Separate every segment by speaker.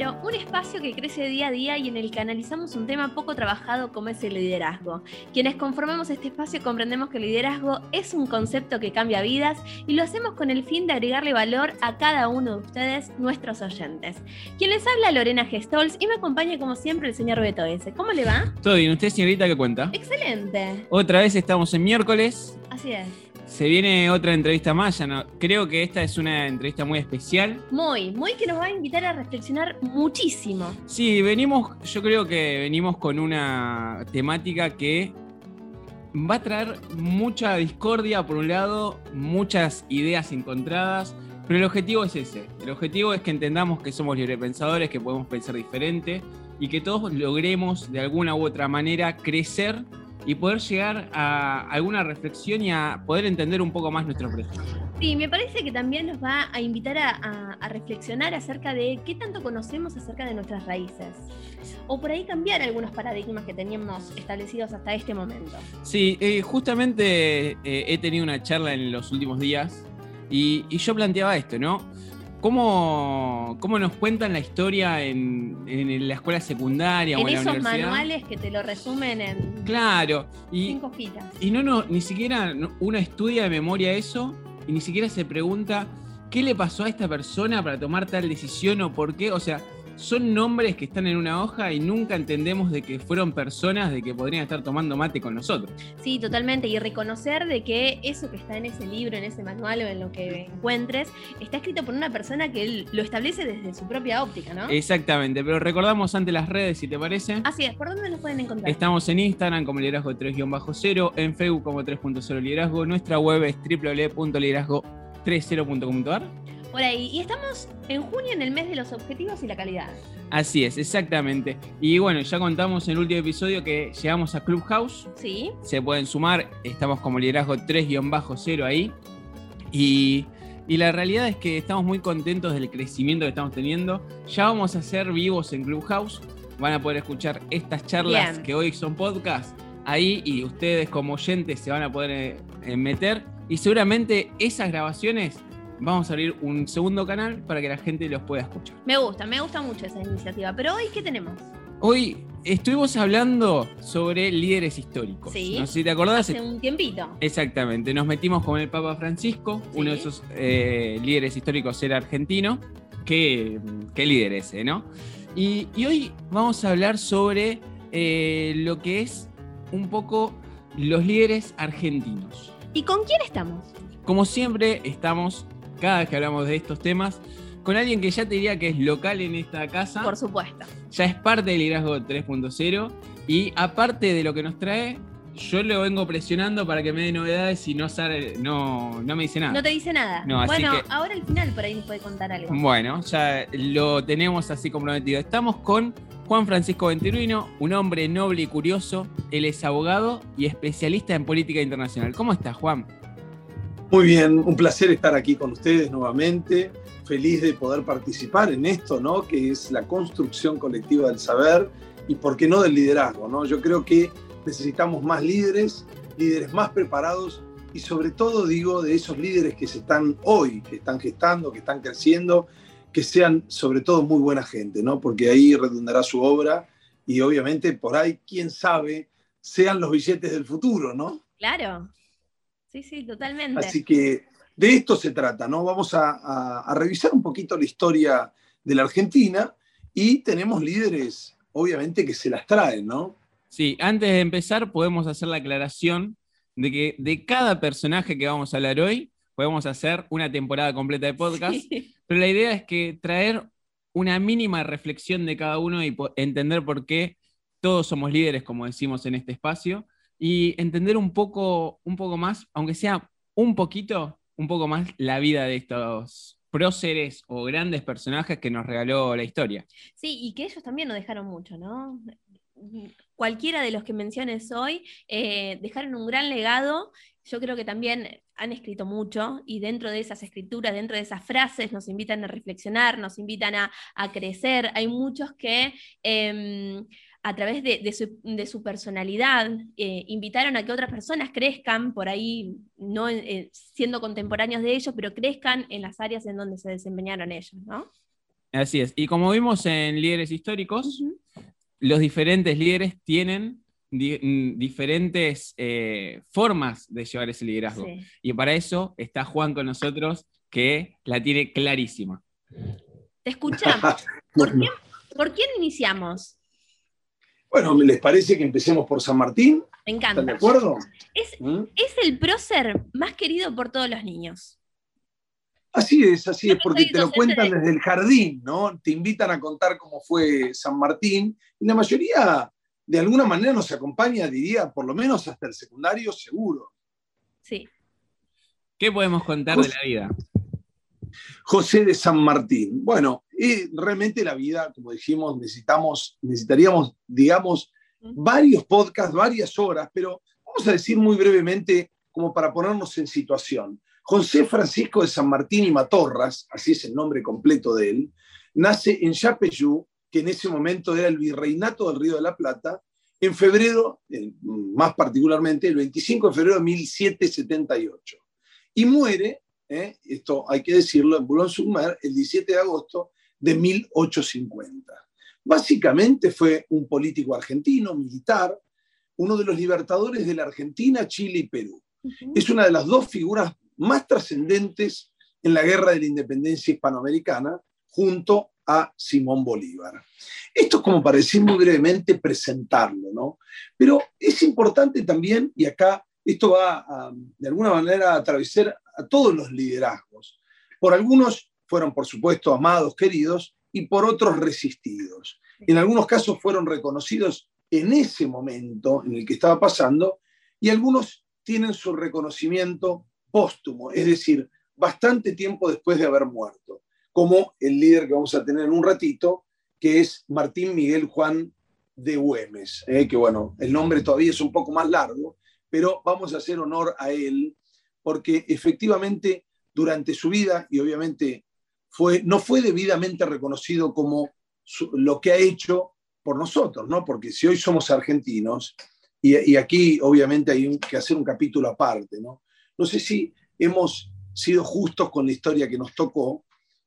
Speaker 1: 3.0, un espacio que crece día a día y en el que analizamos un tema poco trabajado como es el liderazgo. Quienes conformamos este espacio comprendemos que el liderazgo es un concepto que cambia vidas y lo hacemos con el fin de agregarle valor a cada uno de ustedes, nuestros oyentes. Quien les habla Lorena Gestols y me acompaña como siempre el señor Beto S. ¿Cómo le va?
Speaker 2: Todo bien, ¿usted señorita qué cuenta?
Speaker 1: Excelente.
Speaker 2: Otra vez estamos en miércoles.
Speaker 1: Así es.
Speaker 2: Se viene otra entrevista más, ya no. Creo que esta es una entrevista muy especial.
Speaker 1: Muy, muy que nos va a invitar a reflexionar muchísimo.
Speaker 2: Sí, venimos, yo creo que venimos con una temática que va a traer mucha discordia por un lado, muchas ideas encontradas, pero el objetivo es ese. El objetivo es que entendamos que somos librepensadores, que podemos pensar diferente y que todos logremos de alguna u otra manera crecer y poder llegar a alguna reflexión y a poder entender un poco más nuestro presente.
Speaker 1: Sí, me parece que también nos va a invitar a, a, a, reflexionar acerca de qué tanto conocemos acerca de nuestras raíces. O por ahí cambiar algunos paradigmas que teníamos establecidos hasta este momento.
Speaker 2: Sí, eh, justamente eh, he tenido una charla en los últimos días y, y yo planteaba esto, ¿no? ¿Cómo, ¿Cómo, nos cuentan la historia en, en la escuela secundaria
Speaker 1: en
Speaker 2: o en la
Speaker 1: esos
Speaker 2: universidad?
Speaker 1: manuales que te lo resumen en
Speaker 2: claro, y,
Speaker 1: cinco hojitas.
Speaker 2: Y no, no, ni siquiera uno estudia de memoria eso y ni siquiera se pregunta qué le pasó a esta persona para tomar tal decisión o por qué. O sea, son nombres que están en una hoja y nunca entendemos de que fueron personas de que podrían estar tomando mate con nosotros.
Speaker 1: Sí, totalmente. Y reconocer de que eso que está en ese libro, en ese manual o en lo que encuentres, está escrito por una persona que lo establece desde su propia óptica, ¿no?
Speaker 2: Exactamente. Pero recordamos ante las redes, si te parece.
Speaker 1: Así es. ¿Por dónde nos pueden encontrar?
Speaker 2: Estamos en Instagram como liderazgo 3-0, en Facebook como 3.0 liderazgo. Nuestra web es www.liderazgo30.com.ar.
Speaker 1: Por ahí. Y estamos en junio en el mes de los objetivos y la calidad.
Speaker 2: Así es, exactamente. Y bueno, ya contamos en el último episodio que llegamos a Clubhouse.
Speaker 1: Sí.
Speaker 2: Se pueden sumar, estamos como liderazgo 3-0 ahí. Y, y, la realidad es que estamos muy contentos del crecimiento que estamos teniendo. Ya vamos a ser vivos en Clubhouse. Van a poder escuchar estas charlas Bien. que hoy son podcast ahí y ustedes como oyentes se van a poder eh, meter. Y seguramente esas grabaciones vamos a abrir un segundo canal para que la gente los pueda escuchar.
Speaker 1: Me gusta, me gusta mucho esa iniciativa. Pero hoy, ¿qué tenemos?
Speaker 2: Hoy estuvimos hablando sobre líderes históricos.
Speaker 1: Sí.
Speaker 2: No sé si te acordás.
Speaker 1: Hace un tiempito.
Speaker 2: Exactamente. Nos metimos con el Papa Francisco, sí. uno de esos eh, líderes históricos era argentino. Qué, qué líder ese, ¿no? Y, y, hoy vamos a hablar sobre eh, lo que es un poco los líderes argentinos.
Speaker 1: ¿Y con quién estamos?
Speaker 2: Como siempre, estamos cada vez que hablamos de estos temas, con alguien que ya te diría que es local en esta casa.
Speaker 1: Por supuesto.
Speaker 2: Ya es parte del liderazgo 3.0 y aparte de lo que nos trae, yo lo vengo presionando para que me dé novedades y no, sale, no, no me dice nada.
Speaker 1: No te dice nada.
Speaker 2: No,
Speaker 1: bueno,
Speaker 2: que,
Speaker 1: ahora al final por ahí nos puede contar algo.
Speaker 2: Bueno, ya lo tenemos así comprometido. Estamos con Juan Francisco Venturuino, un hombre noble y curioso. Él es abogado y especialista en política internacional. ¿Cómo estás, Juan?
Speaker 3: Muy bien, un placer estar aquí con ustedes nuevamente. Feliz de poder participar en esto, ¿no? Que es la construcción colectiva del saber y, por qué no, del liderazgo, ¿no? Yo creo que necesitamos más líderes, líderes más preparados y, sobre todo, digo, de esos líderes que se están hoy, que están gestando, que están creciendo, que sean, sobre todo, muy buena gente, ¿no? Porque ahí redundará su obra y, obviamente, por ahí, quién sabe, sean los billetes del futuro, ¿no?
Speaker 1: Claro. Sí, sí, totalmente.
Speaker 3: Así que de esto se trata, ¿no? Vamos a, a, a, revisar un poquito la historia de la Argentina y tenemos líderes, obviamente, que se las traen, ¿no?
Speaker 2: Sí, antes de empezar podemos hacer la aclaración de que de cada personaje que vamos a hablar hoy, podemos hacer una temporada completa de podcast, sí. pero la idea es que traer una mínima reflexión de cada uno y entender por qué todos somos líderes, como decimos en este espacio, y entender un poco, un poco más, aunque sea un poquito, un poco más la vida de estos próceres o grandes personajes que nos regaló la historia.
Speaker 1: Sí, y que ellos también nos dejaron mucho, ¿no? Cualquiera de los que menciones hoy eh, dejaron un gran legado. Yo creo que también han escrito mucho y dentro de esas escrituras, dentro de esas frases, nos invitan a reflexionar, nos invitan a, crecer. Hay muchos que em, a través de, su, personalidad eh, invitaron a que otras personas crezcan, por ahí no eh, siendo contemporáneos de ellos, pero crezcan en las áreas en donde se desempeñaron ellos, ¿no?
Speaker 2: Así es. Y como vimos en líderes históricos, los diferentes líderes tienen mm, diferentes eh, formas de llevar ese liderazgo. Y para eso está Juan con nosotros, que la tiene clarísima.
Speaker 1: Te escuchamos. ¿Por quién iniciamos?
Speaker 3: Bueno, ¿les parece que empecemos por San Martín?
Speaker 1: Me encanta.
Speaker 3: ¿Están de acuerdo?
Speaker 1: ¿Mm? Es, el prócer más querido por todos los niños.
Speaker 3: Así es, así es, porque te lo cuentan desde el jardín, ¿no? Te invitan a contar cómo fue San Martín y la mayoría de alguna manera nos acompaña, diría, por lo menos hasta el secundario seguro.
Speaker 1: Sí.
Speaker 2: ¿Qué podemos contar de la vida?
Speaker 3: José de San Martín. Bueno, y realmente la vida, como dijimos, necesitamos, necesitaríamos, digamos, varios podcasts, varias horas, pero vamos a decir muy brevemente, como para ponernos en situación. José Francisco de San Martín y Matorras, así es el nombre completo de él, nace en Yapeyú, que en ese momento era el virreinato del Río de la Plata, en febrero, más particularmente, el 25 de febrero de 1778. Y muere ¿eh? esto hay que decirlo, en Boulogne-sur-Mer, el 17 de agosto de 1850. Básicamente fue un político argentino, militar, uno de los libertadores de la Argentina, Chile y Perú. Es una de las dos figuras más trascendentes en la guerra de la independencia hispanoamericana, junto a Simón Bolívar. Esto es como para decir muy brevemente presentarlo, ¿no? Pero es importante también, y acá esto va de alguna manera a atravesar a todos los liderazgos. Por algunos fueron, por supuesto, amados, queridos, y por otros resistidos. En algunos casos fueron reconocidos en ese momento en el que estaba pasando, y algunos tienen su reconocimiento póstumo, es decir, bastante tiempo después de haber muerto, como el líder que vamos a tener en un ratito, que es Martín Miguel Juan de Güemes, ¿eh? que bueno, el nombre todavía es un poco más largo, pero vamos a hacer honor a él porque efectivamente durante su vida, y obviamente fue, no fue debidamente reconocido como lo que ha hecho por nosotros, ¿no? Porque si hoy somos argentinos, y, aquí obviamente hay que hacer un capítulo aparte, ¿no? No sé si hemos sido justos con la historia que nos tocó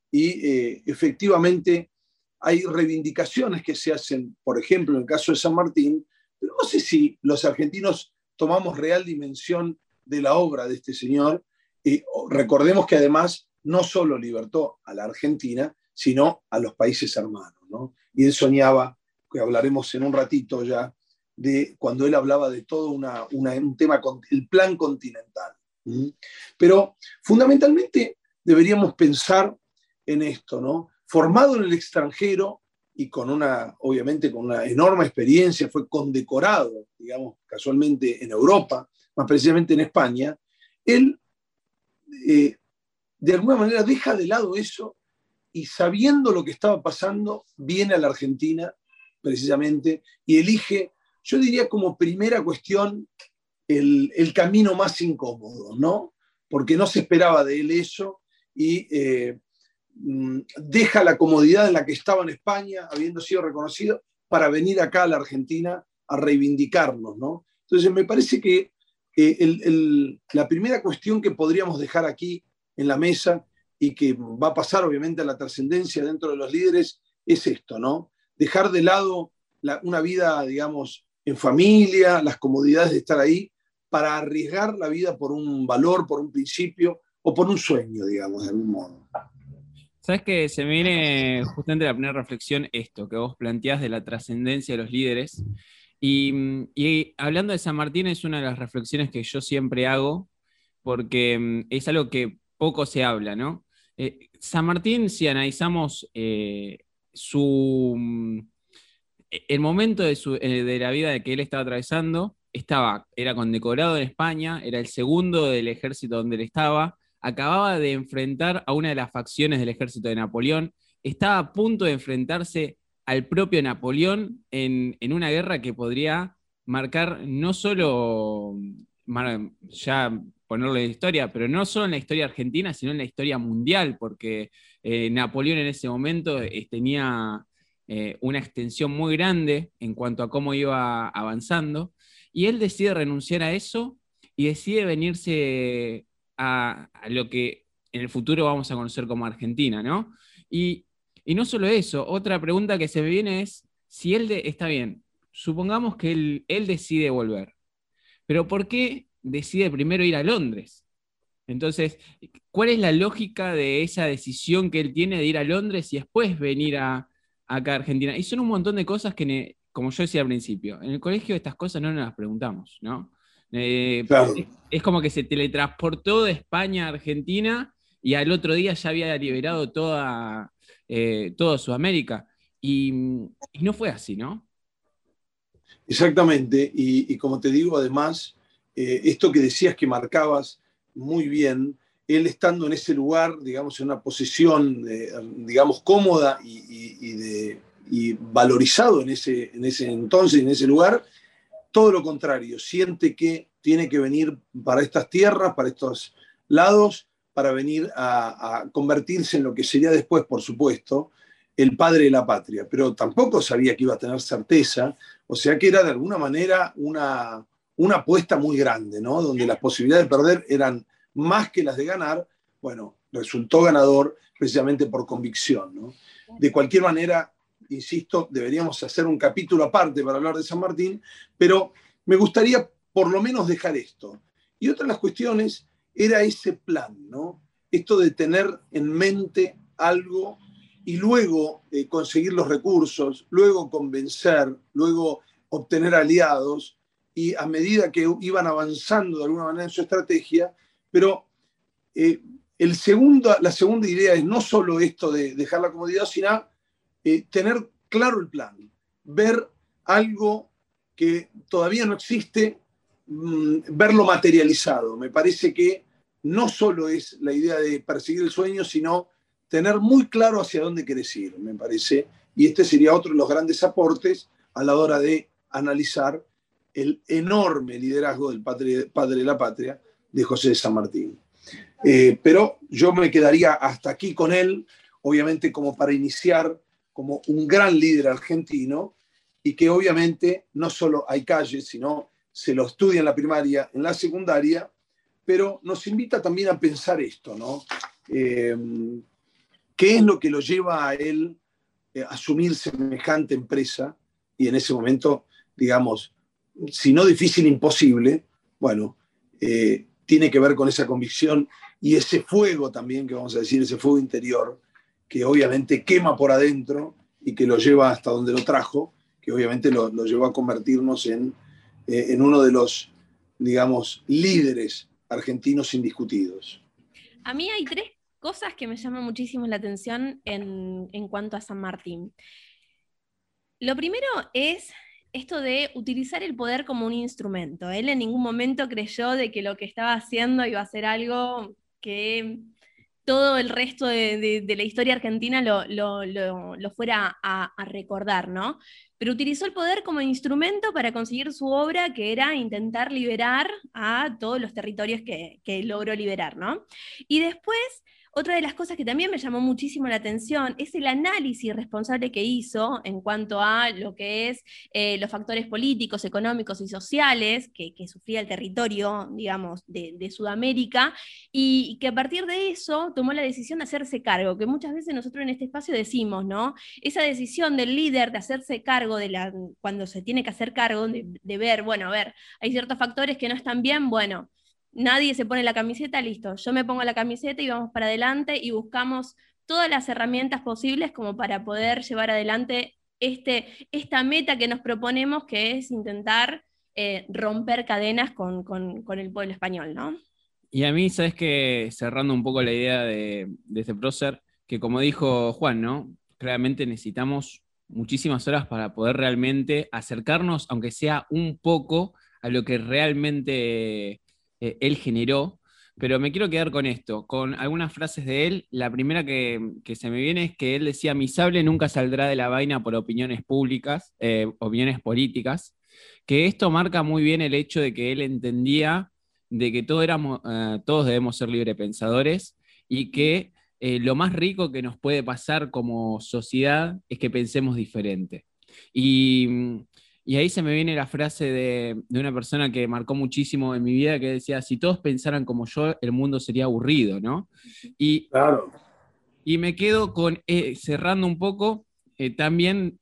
Speaker 3: y eh, efectivamente hay reivindicaciones que se hacen, por ejemplo, en el caso de San Martín, pero no sé si los argentinos tomamos real dimensión de la obra de este señor. Y recordemos que además no solo libertó a la Argentina, sino a los países hermanos. Y él soñaba, que hablaremos en un ratito ya, de cuando él hablaba de todo una, un tema, el plan continental. Pero fundamentalmente deberíamos pensar en esto, ¿no? Formado en el extranjero y con una, obviamente, con una enorme experiencia, fue condecorado, digamos, casualmente en Europa, más precisamente en España, él eh, de alguna manera deja de lado eso y sabiendo lo que estaba pasando, viene a la Argentina precisamente y elige, yo diría como primera cuestión, el, camino más incómodo, ¿no? Porque no se esperaba de él eso y eh, deja la comodidad en la que estaba en España, habiendo sido reconocido, para venir acá a la Argentina a reivindicarnos, ¿no? Entonces me parece que la primera cuestión que podríamos dejar aquí en la mesa y que va a pasar obviamente a la trascendencia dentro de los líderes es esto, ¿no? Dejar de lado una vida, digamos, en familia, las comodidades de estar ahí, para arriesgar la vida por un valor, por un principio o por un sueño, digamos, de algún modo.
Speaker 2: Sabes que se me viene justamente la primera reflexión esto que vos planteás de la trascendencia de los líderes Mm, y, hablando de San Martín, es una de las reflexiones que yo siempre hago, porque mm, es algo que poco se habla, ¿no? Eh, San Martín, si analizamos eh, su, mm, el momento de, eh, de, la vida que él estaba atravesando, estaba, era condecorado en España, era el segundo del ejército donde él estaba, acababa de enfrentar a una de las facciones del ejército de Napoleón, estaba a punto de enfrentarse al propio Napoleón en, una guerra que podría marcar no solo ya ponerlo en historia, pero no solo en la historia argentina, sino en la historia mundial, porque eh, Napoleón en ese momento eh, tenía eh, una extensión muy grande en cuanto a cómo iba avanzando, y él decide renunciar a eso y decide venirse a, lo que en el futuro vamos a conocer como Argentina, ¿no? Y, no solo eso, otra pregunta que se me viene es, si él está bien, supongamos que él, él decide volver, pero ¿por qué decide primero ir a Londres? Entonces, ¿cuál es la lógica de esa decisión que él tiene de ir a Londres y después venir a, acá a Argentina? Y son un montón de cosas que, como yo decía al principio, en el colegio estas cosas no nos las preguntamos, ¿no? Eh, es, como que se teletransportó de España a Argentina y al otro día ya había liberado toda, eh, Sudamérica. Y, no fue así, ¿no?
Speaker 3: Exactamente. Y, como te digo, además, eh, esto que decías que marcabas muy bien, él estando en ese lugar, digamos, en una posición, digamos, cómoda y, valorizado en ese, en ese entonces, en ese lugar, todo lo contrario, siente que tiene que venir para estas tierras, para estos lados, para venir a, convertirse en lo que sería después, por supuesto, el padre de la patria. Pero tampoco sabía que iba a tener certeza, o sea que era de alguna manera una, una apuesta muy grande, ¿no? Donde las posibilidades de perder eran más que las de ganar. Bueno, resultó ganador precisamente por convicción, ¿no? De cualquier manera, insisto, deberíamos hacer un capítulo aparte para hablar de San Martín, pero me gustaría por lo menos dejar esto. Y otra de las cuestiones era ese plan, ¿no? Esto de tener en mente algo y luego eh, conseguir los recursos, luego convencer, luego obtener aliados, y a medida que iban avanzando de alguna manera en su estrategia, pero eh, el segundo, la segunda idea es no solo esto de dejar la comodidad, sino eh, tener claro el plan, ver algo que todavía no existe, mm, verlo materializado. Me parece que no solo es la idea de perseguir el sueño, sino tener muy claro hacia dónde quieres ir, me parece. Y este sería otro de los grandes aportes a la hora de analizar el enorme liderazgo del padre, padre de la patria de José de San Martín. Eh, pero yo me quedaría hasta aquí con él, obviamente como para iniciar como un gran líder argentino y que obviamente no solo hay calles, sino se lo estudia en la primaria, en la secundaria, pero nos invita también a pensar esto, ¿no? Eh, ¿Qué es lo que lo lleva a él eh, asumir semejante empresa y en ese momento, digamos, si no difícil, imposible, bueno, eh, tiene que ver con esa convicción y ese fuego también, que vamos a decir, ese fuego interior, que obviamente quema por adentro y que lo lleva hasta donde lo trajo, que obviamente lo, llevó a convertirnos en, eh, en uno de los, digamos, líderes argentinos indiscutidos.
Speaker 1: A mí hay tres cosas que me llaman muchísimo la atención en, en cuanto a San Martín. Lo primero es esto de utilizar el poder como un instrumento. Él en ningún momento creyó de que lo que estaba haciendo iba a ser algo que todo el resto de, la historia argentina lo, fuera a, recordar, ¿no? Pero utilizó el poder como instrumento para conseguir su obra, que era intentar liberar a todos los territorios que, que logró liberar, ¿no? Y después otra de las cosas que también me llamó muchísimo la atención es el análisis responsable que hizo en cuanto a lo que es eh, los factores políticos, económicos y sociales que, sufría el territorio, digamos, de, Sudamérica, y que a partir de eso tomó la decisión de hacerse cargo, que muchas veces nosotros en este espacio decimos, ¿no? Esa decisión del líder de hacerse cargo de la, cuando se tiene que hacer cargo, de, de ver, bueno, a ver, hay ciertos factores que no están bien, bueno, nadie se pone la camiseta, listo, yo me pongo la camiseta y vamos para adelante y buscamos todas las herramientas posibles como para poder llevar adelante este, esta meta que nos proponemos, que es intentar eh, romper cadenas con, el pueblo español, ¿no?
Speaker 2: Y a mí, sabes que cerrando un poco la idea de, de este prócer, que como dijo Juan, ¿no? Claramente necesitamos muchísimas horas para poder realmente acercarnos, aunque sea un poco, a lo que realmente eh, él generó, pero me quiero quedar con esto, con algunas frases de él. La primera que, se me viene es que él decía, mi sable nunca saldrá de la vaina por opiniones públicas, eh, opiniones políticas, que esto marca muy bien el hecho de que él entendía de que todos, éramos, eh, todos debemos ser librepensadores y que eh, lo más rico que nos puede pasar como sociedad es que pensemos diferente. Y, ahí se me viene la frase de, una persona que marcó muchísimo en mi vida que decía, si todos pensaran como yo, el mundo sería aburrido, ¿no? Y,
Speaker 3: claro.
Speaker 2: y me quedo con, eh, cerrando un poco, también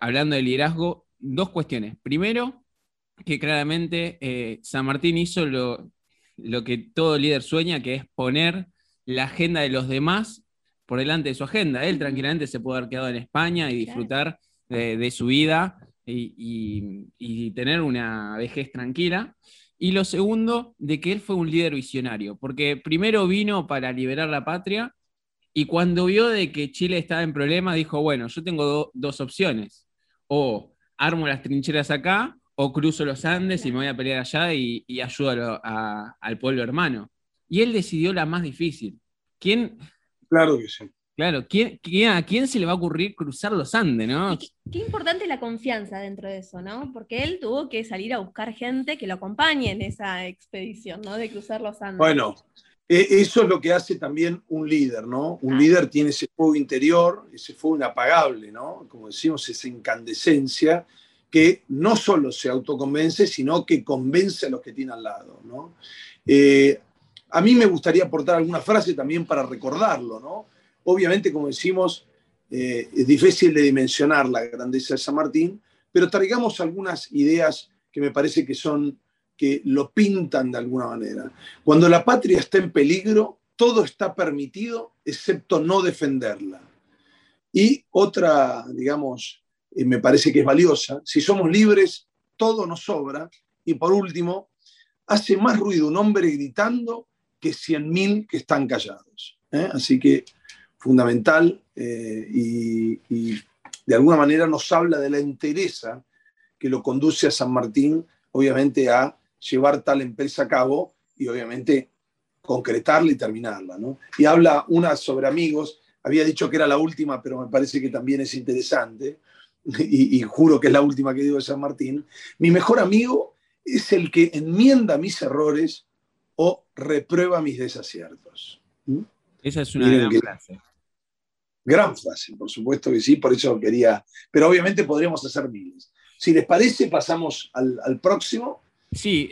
Speaker 2: hablando de liderazgo, dos cuestiones. Primero, que claramente eh, San Martín hizo lo, que todo líder sueña, que es poner la agenda de los demás por delante de su agenda. Él tranquilamente se puede haber quedado en España y disfrutar de, su vida y, tener una vejez tranquila. Y lo segundo, de que él fue un líder visionario, porque primero vino para liberar la patria y cuando vio de que Chile estaba en problema, dijo, bueno, yo tengo dos opciones, o armo las trincheras acá o cruzo los Andes y me voy a pelear allá y, ayudo al pueblo hermano. Y él decidió la más difícil. ¿Quién?
Speaker 3: Claro que sí.
Speaker 2: Claro, ¿quién, a quién se le va a ocurrir cruzar los Andes, no?
Speaker 1: Qué, importante la confianza dentro de eso, ¿no? Porque él tuvo que salir a buscar gente que lo acompañe en esa expedición, ¿no? De cruzar los Andes.
Speaker 3: Bueno, e, eso es lo que hace también un líder, ¿no? Un líder tiene ese fuego interior, ese fuego inapagable, ¿no? Como decimos, esa incandescencia que no solo se autoconvence, sino que convence a los que tiene al lado. ¿no? Eh, a mí me gustaría aportar alguna frase también para recordarlo. ¿no? Obviamente, como decimos, eh, es difícil de dimensionar la grandeza de San Martín, pero traigamos algunas ideas que me parece que son que lo pintan de alguna manera. Cuando la patria está en peligro, todo está permitido excepto no defenderla. Y otra, digamos, me parece que es valiosa. Si somos libres, todo nos sobra. Y por último, hace más ruido un hombre gritando que cien mil que están callados. ¿eh? Así que fundamental eh, y, de alguna manera nos habla de la entereza que lo conduce a San Martín, obviamente, a llevar tal empresa a cabo y obviamente concretarla y terminarla. Y habla una sobre amigos, había dicho que era la última, pero me parece que también es interesante y, juro que es la última que digo de San Martín, mi mejor amigo es el que enmienda mis errores o reprueba mis desaciertos.
Speaker 2: ¿Mm? Esa es una gran frase.
Speaker 3: Gran frase, por supuesto que sí, por eso quería, pero obviamente podríamos hacer miles. Si les parece, pasamos al, próximo.
Speaker 2: Sí,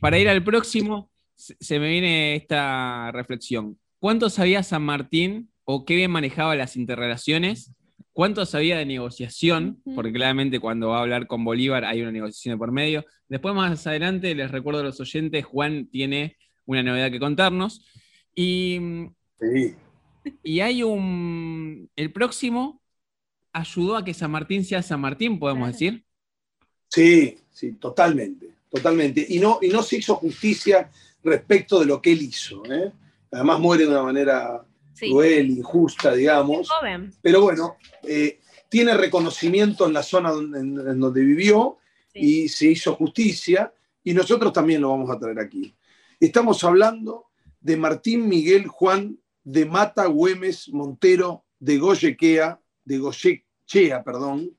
Speaker 2: para ir al próximo, se me viene esta reflexión. ¿Cuánto sabía San Martín o qué bien manejaba las interrelaciones cuánto sabía de negociación, porque claramente cuando va a hablar con Bolívar hay una negociación por medio. Después, más adelante, les recuerdo a los oyentes, Juan tiene una novedad que contarnos. Y, y hay un. El próximo ayudó a que San Martín sea San Martín, podemos decir.
Speaker 3: Sí, sí, totalmente, totalmente. Y no, y no se hizo justicia respecto de lo que él hizo. ¿eh? Además muere de una manera cruel, injusta, digamos. Pero bueno, eh, tiene reconocimiento en la zona en, donde vivió y se hizo justicia y nosotros también lo vamos a traer aquí. Estamos hablando de Martín Miguel Juan de Mata Güemes Montero de Goyequea, de Goyechea, perdón,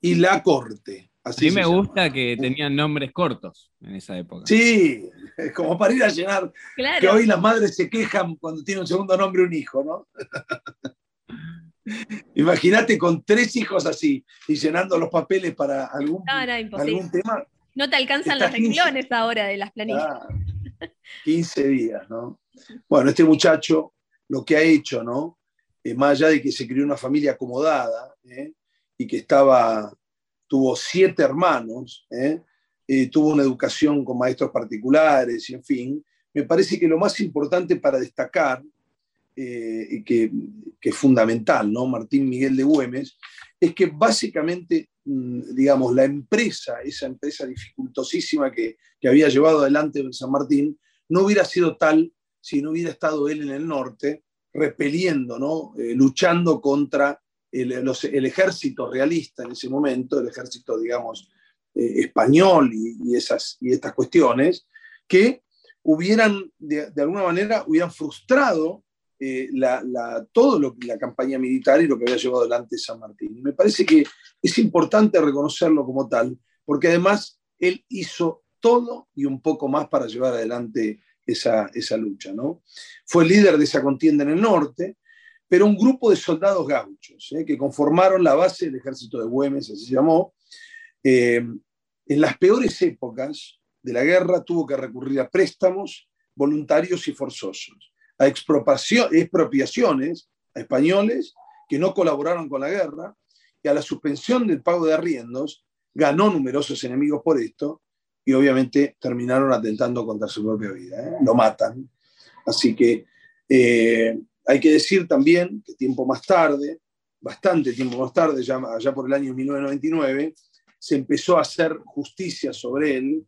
Speaker 3: y La Corte.
Speaker 2: Así a mí me gusta que tenían nombres cortos en esa época.
Speaker 3: Sí, como para ir a llenar. Que hoy las madres se quejan cuando tiene un segundo nombre un hijo, ¿no? Imagínate con tres hijos así y llenando los papeles para algún, algún tema.
Speaker 1: No te alcanzan los renglones ahora de las planillas.
Speaker 3: 15 días, ¿no? Bueno, este muchacho lo que ha hecho, ¿no? Eh, más allá de que se crió una familia acomodada ¿eh? y que estaba tuvo siete hermanos, ¿eh? Tuvo una educación con maestros particulares, y en fin. Me parece que lo más importante para destacar, que, que, es fundamental, ¿no? Martín Miguel de Güemes, es que básicamente, mm, digamos, la empresa, esa empresa dificultosísima que había llevado adelante San Martín, no hubiera sido tal si no hubiera estado él en el norte, repeliendo, ¿no? luchando contra el, ejército realista en ese momento, el ejército, digamos, eh, español y, esas, y estas cuestiones, que hubieran, de, alguna manera, hubieran frustrado eh, la, la campaña militar y lo que había llevado adelante San Martín. me parece que es importante reconocerlo como tal, porque además él hizo todo y un poco más para llevar adelante esa, esa lucha. ¿no? Fue líder de esa contienda en el norte, pero un grupo de soldados gauchos ¿eh? que conformaron la base del ejército de Güemes, así se llamó, eh, en las peores épocas de la guerra tuvo que recurrir a préstamos voluntarios y forzosos, a expropiaciones a españoles que no colaboraron con la guerra y a la suspensión del pago de arriendos, ganó numerosos enemigos por esto y obviamente terminaron atentando contra su propia vida. ¿eh? Lo matan. Así que eh, hay que decir también que tiempo más tarde, bastante tiempo más tarde, ya, ya por el año 1999, se empezó a hacer justicia sobre él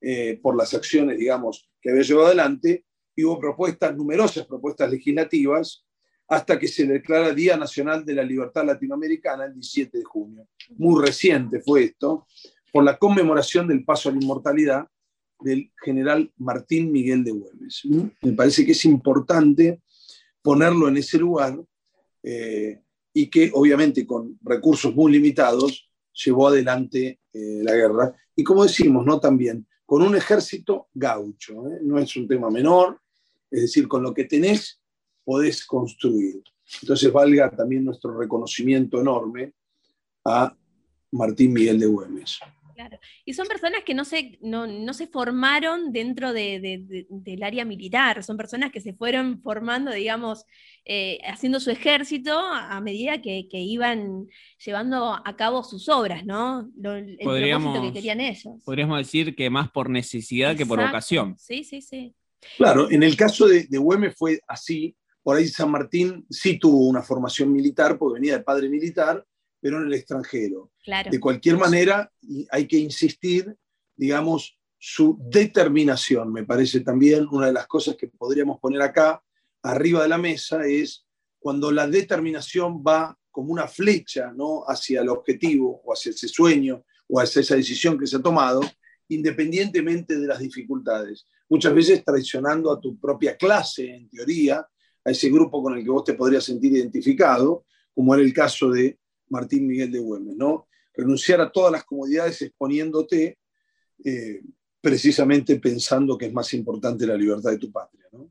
Speaker 3: eh, por las acciones, digamos, que había llevado adelante, y hubo propuestas, numerosas propuestas legislativas, hasta que se declara Día Nacional de la Libertad Latinoamericana el 17 de junio. Muy reciente fue esto, por la conmemoración del paso a la inmortalidad del general Martín Miguel de Güemes. Me parece que es importante ponerlo en ese lugar eh, y que obviamente con recursos muy limitados llevó adelante eh, la guerra. Y como decimos, ¿no? También con un ejército gaucho, ¿eh? no es un tema menor, es decir, con lo que tenés podés construir. Entonces valga también nuestro reconocimiento enorme a Martín Miguel de Güemes.
Speaker 1: Y son personas que no se, no, se formaron dentro del área militar, son personas que se fueron formando, digamos, eh, haciendo su ejército a medida que, iban llevando a cabo sus obras, ¿no?
Speaker 2: el propósito que querían ellos. Podríamos decir que más por necesidad que por vocación.
Speaker 1: Sí, sí, sí.
Speaker 3: Claro, en el caso de, de Güemes fue así. Por ahí San Martín sí tuvo una formación militar, porque venía de padre militar, pero en el extranjero. De cualquier manera, hay que insistir, digamos, su determinación. Me parece también una de las cosas que podríamos poner acá, arriba de la mesa, es cuando la determinación va como una flecha ¿no? hacia el objetivo o hacia ese sueño o hacia esa decisión que se ha tomado, independientemente de las dificultades. Muchas veces traicionando a tu propia clase, en teoría, a ese grupo con el que vos te podrías sentir identificado, como era el caso de Martín Miguel de Güemes, ¿no? Renunciar a todas las comodidades exponiéndote eh, precisamente pensando que es más importante la libertad de tu patria, ¿no?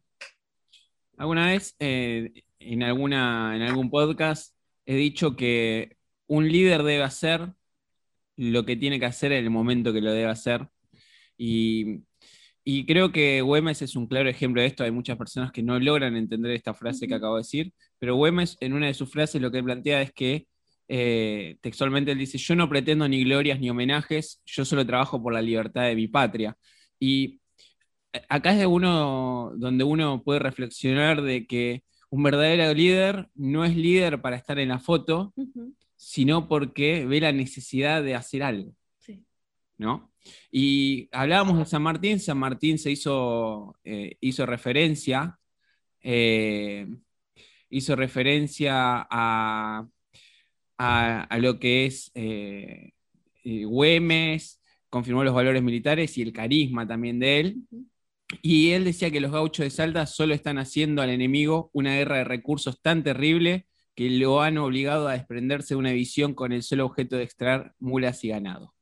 Speaker 2: Alguna vez eh, en, alguna, en algún podcast he dicho que un líder debe hacer lo que tiene que hacer en el momento que lo debe hacer. Y, y, creo que Güemes es un claro ejemplo de esto. Hay muchas personas que no logran entender esta frase que acabo de decir, pero Güemes en una de sus frases lo que plantea es que eh, textualmente él dice, yo no pretendo ni glorias ni homenajes, yo solo trabajo por la libertad de mi patria. Y eh, acá es de uno, donde uno puede reflexionar de que un verdadero líder no es líder para estar en la foto, sino porque ve la necesidad de hacer algo. ¿no? Y hablábamos de San Martín, San Martín se hizo, eh, hizo referencia, hizo referencia a, a, lo que es eh, eh, Güemes, confirmó los valores militares y el carisma también de él. Y él decía que los gauchos de Salta solo están haciendo al enemigo una guerra de recursos tan terrible que lo han obligado a desprenderse de una visión con el solo objeto de extraer mulas y ganado.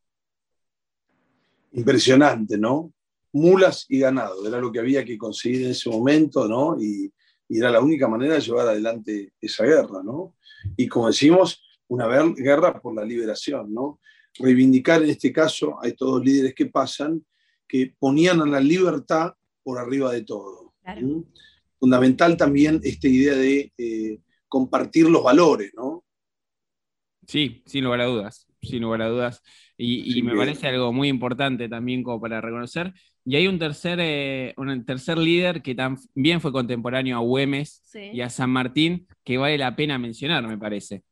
Speaker 3: Impresionante, ¿no? Mulas y ganado, era lo que había que conseguir en ese momento, ¿no? Y, y era la única manera de llevar adelante esa guerra, ¿no? Y como decimos, una guerra por la liberación, ¿no? Reivindicar en este caso, hay todos líderes que pasan, que ponían a la libertad por arriba de todo. Fundamental también esta idea de eh, compartir los valores, ¿no?
Speaker 2: Sí, sin lugar a dudas, sin lugar a dudas. Y, me parece algo muy importante también como para reconocer. Y hay un tercer, eh, un tercer líder que también fue contemporáneo a Güemes y a San Martín, que vale la pena mencionar, me parece.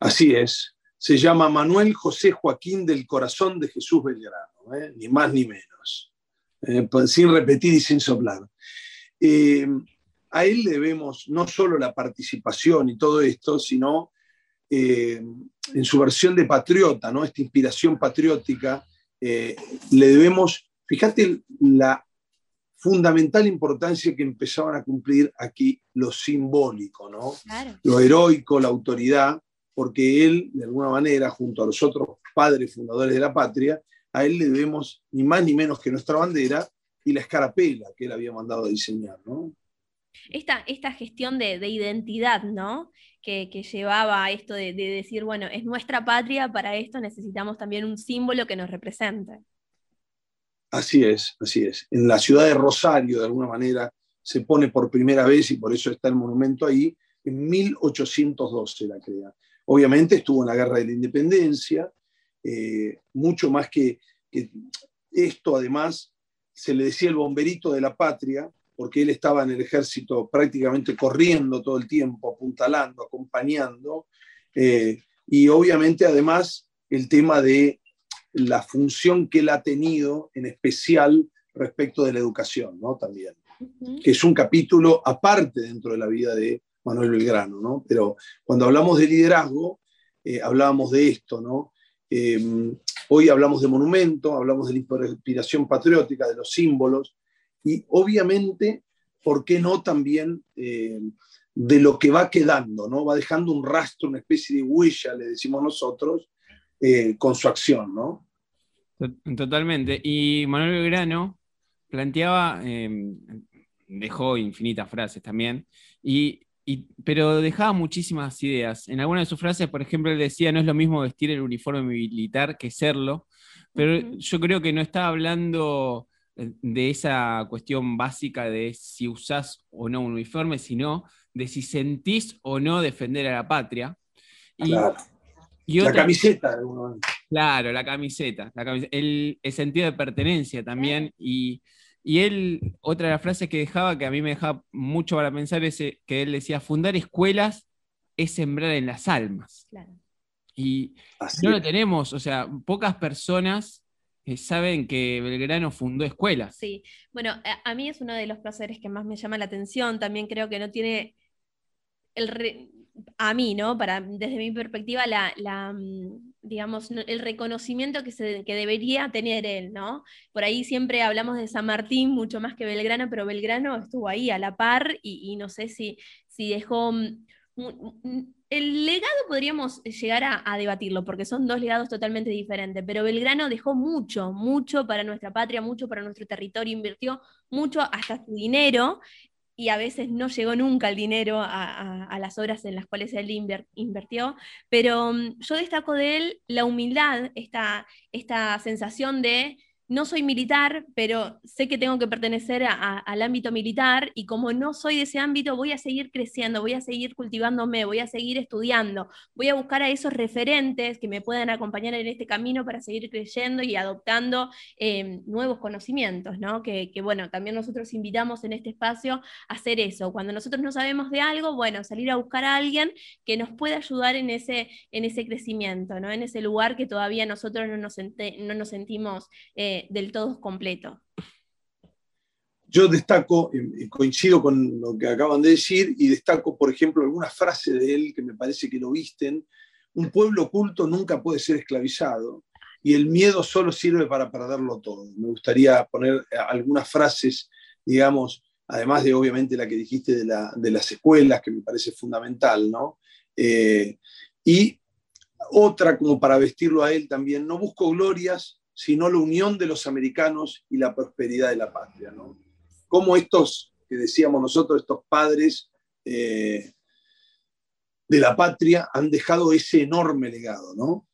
Speaker 3: Así es. Se llama Manuel José Joaquín del Corazón de Jesús Belgrano, ¿eh? ni más ni menos, ¿eh? pues, sin repetir y sin soplar. Eh, a él debemos no solo la participación y todo esto, sino en su versión de patriota, ¿no? esta inspiración patriótica, le debemos, fíjate la fundamental importancia que empezaban a cumplir aquí lo simbólico, ¿no? lo heroico, la autoridad, porque él, de alguna manera, junto a los otros padres fundadores de la patria, a él le debemos ni más ni menos que nuestra bandera y la escarapela que él había mandado a diseñar, ¿no?
Speaker 1: Esta, esta gestión de, identidad, ¿no? Que, llevaba a esto de, decir, bueno, es nuestra patria, para esto necesitamos también un símbolo que nos represente.
Speaker 3: Así es, así es. En la ciudad de Rosario, de alguna manera, se pone por primera vez, y por eso está el monumento ahí, en 1812 la crea. Obviamente estuvo en la Guerra de la Independencia, eh, mucho más que, que, esto, además, se le decía el bomberito de la patria, porque él estaba en el ejército prácticamente corriendo todo el tiempo, apuntalando, acompañando, eh, y obviamente además el tema de la función que él ha tenido, en especial respecto de la educación, ¿no? También, que es un capítulo aparte dentro de la vida de Manuel Belgrano, ¿no? Pero cuando hablamos de liderazgo, eh, hablábamos de esto, ¿no? Eh, hoy hablamos de monumento, hablamos de la inspiración patriótica, de los símbolos, y obviamente, ¿por qué no también eh, de lo que va quedando, ¿no? Va dejando un rastro, una especie de huella, le decimos nosotros, con su acción, ¿no?
Speaker 2: Totalmente. Y Manuel Belgrano planteaba, dejó infinitas frases también, y pero dejaba muchísimas ideas. En alguna de sus frases, por ejemplo, él decía, no es lo mismo vestir el uniforme militar que serlo, pero yo creo que no está hablando eh, de esa cuestión básica de si usás o no un uniforme, sino de si sentís o no defender a la patria.
Speaker 3: claro. la camiseta.
Speaker 2: Claro, la camiseta. el, sentido de pertenencia también. Y, y él, otra de las frases que dejaba, que a mí me dejaba mucho para pensar, es eh, que él decía, fundar escuelas es sembrar en las almas. Y no lo tenemos, o sea, pocas personas eh, saben que Belgrano fundó escuelas.
Speaker 1: Sí, bueno, a, mí es uno de los placeres que más me llama la atención, también creo que no tiene el... a mí, ¿no? Para, desde mi perspectiva, la, mm, digamos, el reconocimiento que, se, debería tener él, ¿no? Por ahí siempre hablamos de San Martín mucho más que Belgrano, pero Belgrano estuvo ahí a la par y, no sé si, si dejó... Mm, el legado podríamos llegar a, debatirlo, porque son dos legados totalmente diferentes, pero Belgrano dejó mucho, mucho para nuestra patria, mucho para nuestro territorio, invirtió mucho hasta su dinero, y a veces no llegó nunca el dinero a, las obras en las cuales él invirtió, pero mm, yo destaco de él la humildad, esta, esta sensación de no soy militar, pero sé que tengo que pertenecer al ámbito militar y como no soy de ese ámbito, voy a seguir creciendo, voy a seguir cultivándome, voy a seguir estudiando, voy a buscar a esos referentes que me puedan acompañar en este camino para seguir creyendo y adoptando em, nuevos conocimientos, ¿no? Que, bueno, también nosotros invitamos en este espacio a hacer eso. Cuando nosotros no sabemos de algo, bueno, salir a buscar a alguien que nos pueda ayudar en ese, en ese crecimiento, ¿no? En ese lugar que todavía nosotros no nos, no nos sentimos... Eh, del todo completo.
Speaker 3: Yo destaco, coincido con lo que acaban de decir, y destaco, por ejemplo, alguna frase de él que me parece que lo visten. Un pueblo oculto nunca puede ser esclavizado y el miedo solo sirve para perderlo todo. Me gustaría poner algunas frases, digamos, además de obviamente la que dijiste de, las escuelas, que me parece fundamental, ¿no? Eh, y otra como para vestirlo a él también, no busco glorias, sino la unión de los americanos y la prosperidad de la patria. ¿no? Como estos, que decíamos nosotros, estos padres eh, de la patria han dejado ese enorme legado, ¿no?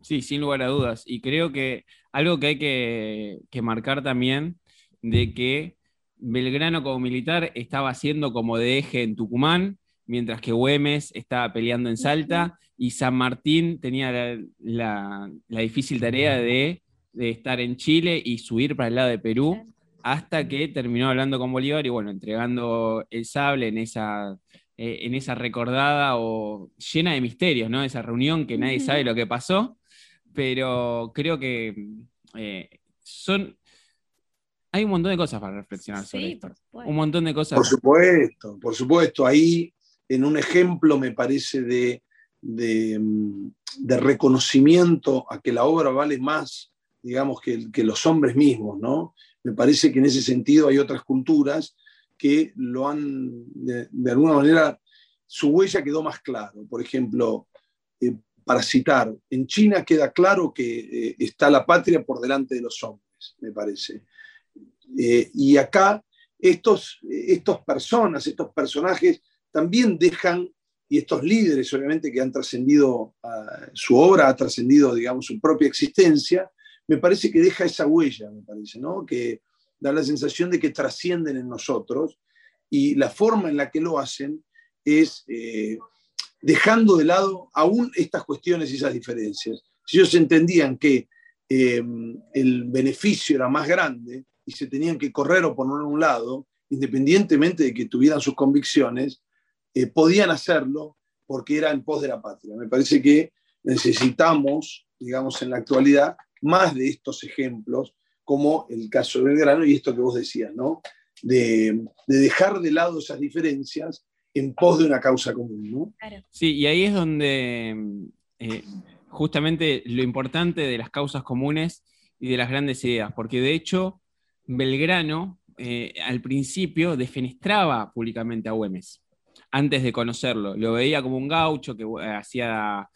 Speaker 2: Sí, sin lugar a dudas. Y creo que algo que hay que, que marcar también, de que Belgrano como militar estaba haciendo como de eje en Tucumán, mientras que Güemes estaba peleando en Salta y San Martín tenía la, difícil tarea de, estar en Chile y subir para el lado de Perú, hasta que terminó hablando con Bolívar y bueno, entregando el sable en esa, eh, en esa recordada o llena de misterios, ¿no? Esa reunión que nadie sabe lo que pasó, pero creo que eh, son hay un montón de cosas para reflexionar sobre esto. Un montón de cosas.
Speaker 3: Por supuesto, por supuesto. Ahí en un ejemplo, me parece, de, mm, de, reconocimiento a que la obra vale más, digamos, que, los hombres mismos, ¿no? Me parece que en ese sentido hay otras culturas que lo han, de, alguna manera, su huella quedó más claro. Por ejemplo, eh, para citar, en China queda claro que eh, está la patria por delante de los hombres, me parece. Eh, y acá estos, estos personas, estos personajes también dejan, y estos líderes obviamente que han trascendido, su obra ha trascendido, digamos, su propia existencia, me parece que deja esa huella, me parece, ¿no? Que da la sensación de que trascienden en nosotros y la forma en la que lo hacen es eh, dejando de lado aún estas cuestiones y esas diferencias. Si ellos entendían que eh, el beneficio era más grande y se tenían que correr o poner a un lado, independientemente de que tuvieran sus convicciones, eh, podían hacerlo porque era en pos de la patria. Me parece que necesitamos, digamos, en la actualidad, más de estos ejemplos, como el caso de Belgrano y esto que vos decías, ¿no? De, dejar de lado esas diferencias en pos de una causa común, ¿no?
Speaker 2: Sí, y ahí es donde eh, justamente lo importante de las causas comunes y de las grandes ideas, porque de hecho Belgrano eh, al principio defenestraba públicamente a Güemes, antes de conocerlo. Lo veía como un gaucho que eh, hacía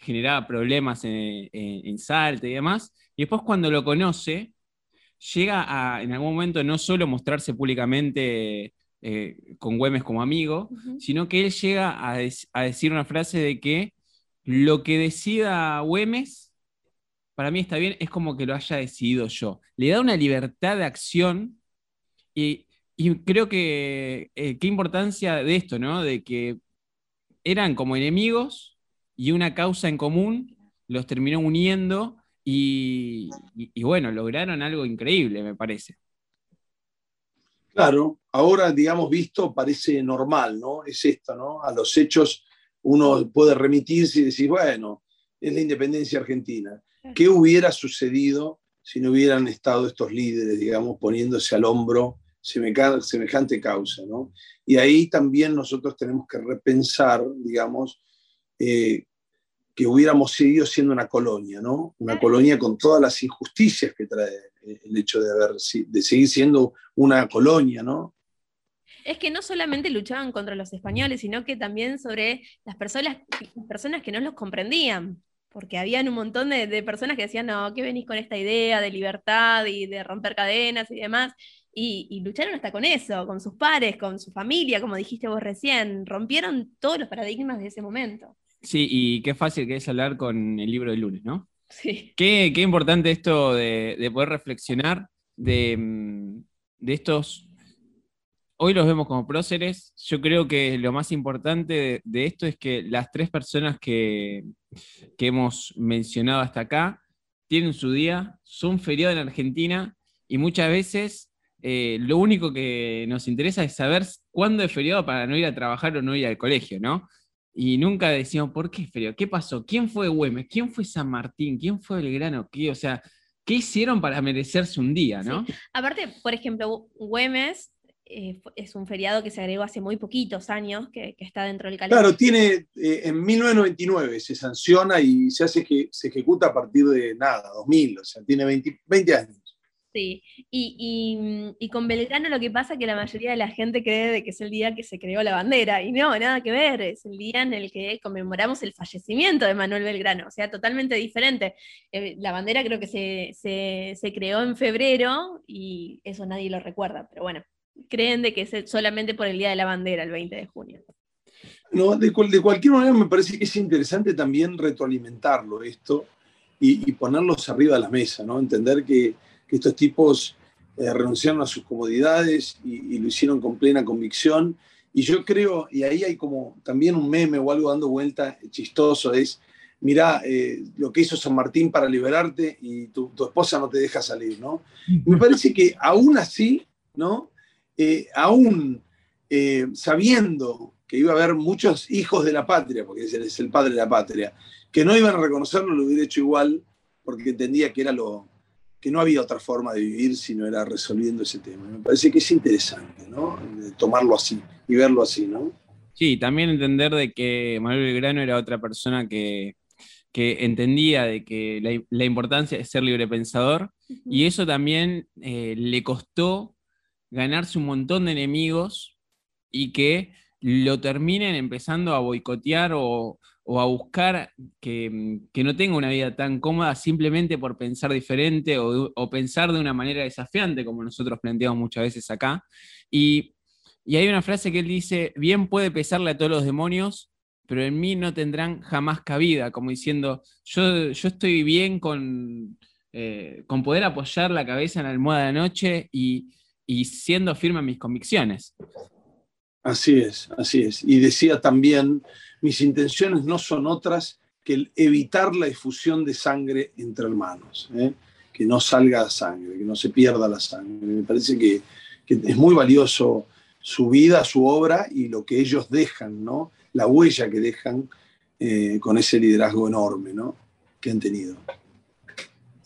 Speaker 2: generaba problemas en, en, Salta y demás. Y después cuando lo conoce, llega a en algún momento no solo mostrarse públicamente eh, con Güemes como amigo, sino que él llega a, a, decir una frase de que lo que decida Güemes, para mí está bien, es como que lo haya decidido yo. Le da una libertad de acción y, y creo que eh, qué importancia de esto, ¿no? De que eran como enemigos y una causa en común los terminó uniendo y, bueno, lograron algo increíble, me parece.
Speaker 3: Claro, ahora, digamos, visto parece normal, ¿no? Es esto, ¿no? A los hechos uno puede remitirse y decir, bueno, es la independencia argentina. ¿Qué hubiera sucedido si no hubieran estado estos líderes, digamos, poniéndose al hombro semejante causa, ¿no? Y ahí también nosotros tenemos que repensar, digamos, eh, que hubiéramos seguido siendo una colonia, ¿no? Una colonia con todas las injusticias que trae el hecho de, haber, de seguir siendo una colonia, ¿no?
Speaker 1: Es que no solamente luchaban contra los españoles, sino que también sobre las personas, personas que no los comprendían, porque habían un montón de, personas que decían, no, ¿qué venís con esta idea de libertad y de romper cadenas y demás? Y, y, lucharon hasta con eso, con sus pares, con su familia, como dijiste vos recién, rompieron todos los paradigmas de ese momento.
Speaker 2: Sí, y qué fácil que es hablar con el libro del lunes, ¿no?
Speaker 1: Sí.
Speaker 2: Qué, importante esto de, poder reflexionar mm, de, estos. Hoy los vemos como próceres. Yo creo que lo más importante de, esto es que las tres personas que, hemos mencionado hasta acá tienen su día, son feriado en Argentina y muchas veces eh, lo único que nos interesa es saber cuándo es feriado para no ir a trabajar o no ir al colegio, ¿no? y nunca decíamos, ¿por qué frío? ¿Qué pasó? ¿Quién fue Güemes? ¿Quién fue San Martín? ¿Quién fue Belgrano? ¿Qué? O sea, ¿qué hicieron para merecerse un día, no?
Speaker 1: Aparte, por ejemplo, Güemes eh, es un feriado que se agregó hace muy poquitos años, que, está dentro del
Speaker 3: calendario. Claro, tiene, eh, en 1999 se sanciona y se hace que se ejecuta a partir de nada, 2000, o sea, tiene 20, 20 años.
Speaker 1: Sí, y, con Belgrano lo que pasa es que la mayoría de la gente cree de que es el día que se creó la bandera, y no, nada que ver, es el día en el que conmemoramos el fallecimiento de Manuel Belgrano, o sea, totalmente diferente. Eh, la bandera creo que se, creó en febrero y eso nadie lo recuerda, pero bueno, creen de que es solamente por el día de la bandera, el 20 de junio.
Speaker 3: No, de, cualquier manera me parece que es interesante también retroalimentarlo esto y, y ponerlos arriba de la mesa, ¿no? Entender que que estos tipos eh, renunciaron a sus comodidades y, lo hicieron con plena convicción. Y yo creo, y ahí hay como también un meme o algo dando vuelta chistoso, es, mirá eh, lo que hizo San Martín para liberarte y tu, esposa no te deja salir, ¿no? Me parece que aún así, ¿no? Eh, aún sabiendo que iba a haber muchos hijos de la patria, porque es es el padre de la patria, que no iban a reconocerlo, lo hubiera hecho igual, porque entendía que era lo, que no había otra forma de vivir si no era resolviendo ese tema. Me parece que es interesante, ¿no? Tomarlo así y verlo así, ¿no?
Speaker 2: Sí, también entender de que Manuel Belgrano era otra persona que, entendía de que la, importancia de ser librepensador y eso también eh, le costó ganarse un montón de enemigos y que lo terminen empezando a boicotear o, o a buscar que, no tenga una vida tan cómoda simplemente por pensar diferente o, pensar de una manera desafiante, como nosotros planteamos muchas veces acá. Y, hay una frase que él dice, bien puede pesarle a todos los demonios, pero en mí no tendrán jamás cabida, como diciendo, yo, yo estoy bien con, eh, con poder apoyar la cabeza en la almohada de noche y, y siendo firme en mis convicciones.
Speaker 3: Así es, así es. Y decía también, mis intenciones no son otras que evitar la difusión de sangre entre hermanos, ¿eh? que no salga sangre, que no se pierda la sangre. Me parece que, es muy valioso su vida, su obra y lo que ellos dejan, ¿no? la huella que dejan eh, con ese liderazgo enorme ¿no? que han tenido.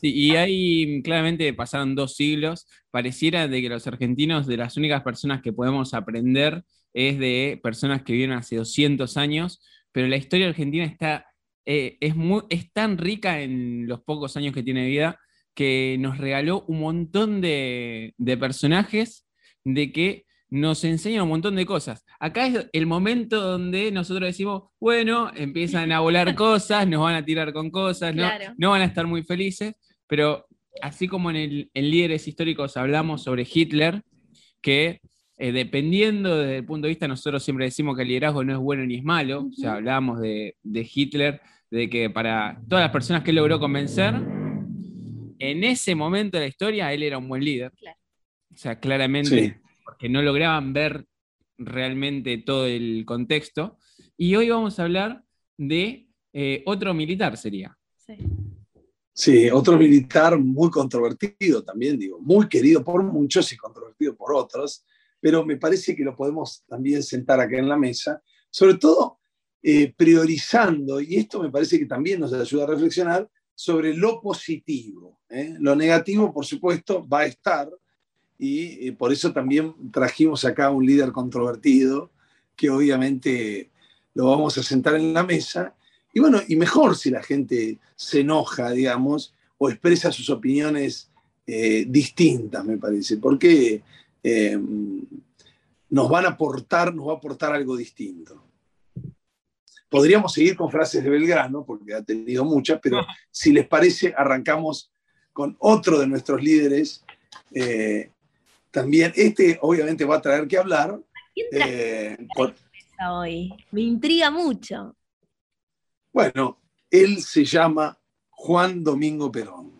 Speaker 2: Y ahí claramente pasaron dos siglos. Pareciera de que los argentinos, de las únicas personas que podemos aprender es de personas que vivieron hace 200 años, pero la historia argentina está, eh, es, muy, es tan rica en los pocos años que tiene vida que nos regaló un montón de, personajes de que nos enseña un montón de cosas. Acá es el momento donde nosotros decimos, bueno, empiezan a volar cosas, nos van a tirar con cosas, no, no van a estar muy felices, pero así como en, el, en líderes históricos hablamos sobre Hitler, que eh, dependiendo desde el punto de vista, nosotros siempre decimos que el liderazgo no es bueno ni es malo, o sea, hablábamos de, Hitler, de que para todas las personas que él logró convencer, en ese momento de la historia él era un buen líder. O sea, claramente, porque no lograban ver realmente todo el contexto. Y hoy vamos a hablar de eh, otro militar, sería.
Speaker 3: Sí. Sí, otro militar muy controvertido también, digo, muy querido por muchos y controvertido por otros, pero me parece que lo podemos también sentar acá en la mesa, sobre todo eh, priorizando, y esto me parece que también nos ayuda a reflexionar sobre lo positivo. ¿eh? Lo negativo, por supuesto, va a estar, y eh, por eso también trajimos acá un líder controvertido, que obviamente lo vamos a sentar en la mesa, y bueno, y mejor si la gente se enoja, digamos, o expresa sus opiniones distintas, me parece, porque eh, nos van a aportar, nos va a aportar algo distinto. Podríamos seguir con frases de Belgrano, porque ha tenido muchas, pero si les parece, arrancamos con otro de nuestros líderes. Eh, también, este obviamente va a traer que hablar.
Speaker 1: Eh, hoy? Me intriga mucho.
Speaker 3: Bueno, él se llama Juan Domingo Perón.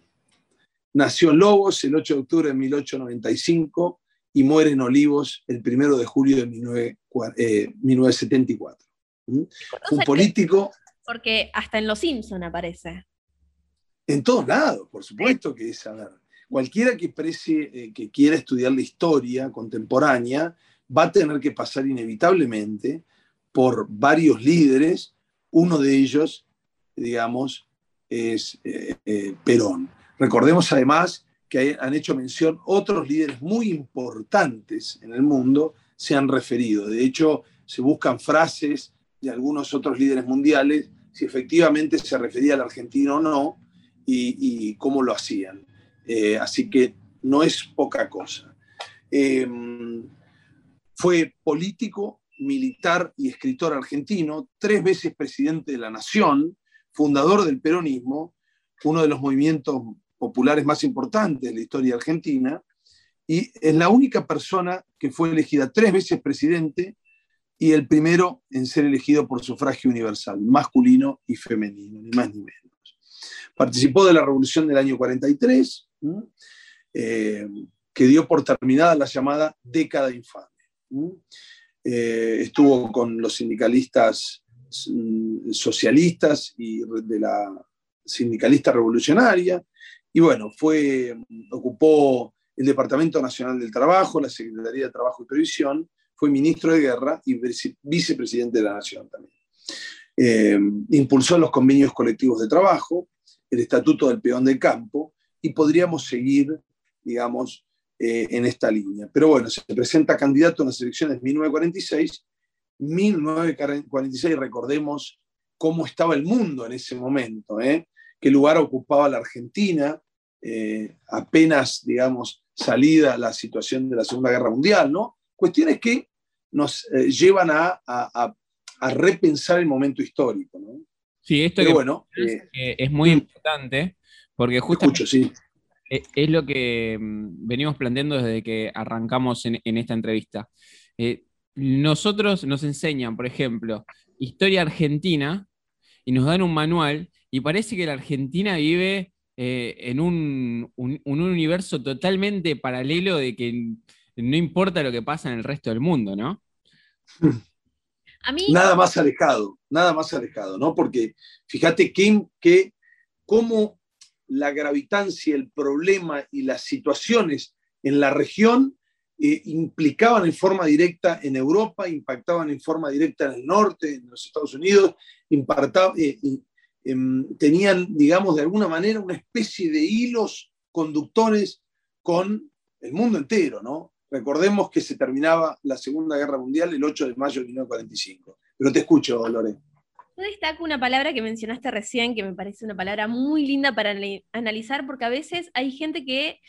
Speaker 3: Nació en Lobos el 8 de octubre de 1895 y muere en Olivos el primero de julio de 1974. ¿Mm? Un político.
Speaker 1: Porque hasta en Los Simpson aparece.
Speaker 3: En todos lados, por supuesto que es, a ver, cualquiera que, eh, que quiera estudiar la historia contemporánea va a tener que pasar inevitablemente por varios líderes, uno de ellos, digamos, es eh, eh, Perón. Recordemos además que han hecho mención otros líderes muy importantes en el mundo se han referido. De hecho, se buscan frases de algunos otros líderes mundiales si efectivamente se refería al argentino o no y, cómo lo hacían. Eh, así que no es poca cosa. Em, fue político, militar y escritor argentino, tres veces presidente de la Nación, fundador del peronismo, uno de los movimientos populares más importantes de la historia argentina, y es la única persona que fue elegida tres veces presidente y el primero en ser elegido por sufragio universal, masculino y femenino, ni más ni menos. Participó de la revolución del año 43, eh, que dio por terminada la llamada década infame. Eh, estuvo con los sindicalistas mm, socialistas y de la sindicalista revolucionaria, y bueno, fue, ocupó el Departamento Nacional del Trabajo, la Secretaría de Trabajo y Previsión, fue ministro de Guerra y vicepresidente de la Nación también. Eh, impulsó los convenios colectivos de trabajo, el Estatuto del Peón del Campo, y podríamos seguir, digamos, eh, en esta línea. Pero bueno, se presenta candidato en las elecciones 1946. 1946, recordemos cómo estaba el mundo en ese momento, ¿eh? Qué lugar ocupaba la Argentina, eh, apenas, digamos, salida la situación de la Segunda Guerra Mundial, ¿no? Cuestiones que nos eh, llevan a, repensar el momento histórico, ¿no?
Speaker 2: Sí, esto que bueno, eh, es muy importante porque
Speaker 3: sí.
Speaker 2: E, es lo que mm, venimos planteando desde que arrancamos en, esta entrevista. Nosotros nos enseñan, por ejemplo, historia argentina y nos dan un manual y parece que la Argentina vive eh, en un, universo totalmente paralelo de que no importa lo que pasa en el resto del mundo, ¿no?
Speaker 3: Nada más alejado, nada más alejado, ¿no? Porque fíjate que, que cómo la gravitancia, el problema y las situaciones en la región eh, implicaban en forma directa en Europa, impactaban en forma directa en el norte, en los Estados Unidos, eh, em, tenían, digamos, de alguna manera una especie de hilos conductores con el mundo entero, ¿no? Recordemos que se terminaba la Segunda Guerra Mundial el 8 de mayo de 1945. Pero te escucho, Lore.
Speaker 1: Yo destaco una palabra que mencionaste recién, que me parece una palabra muy linda para analizar, porque a veces hay gente que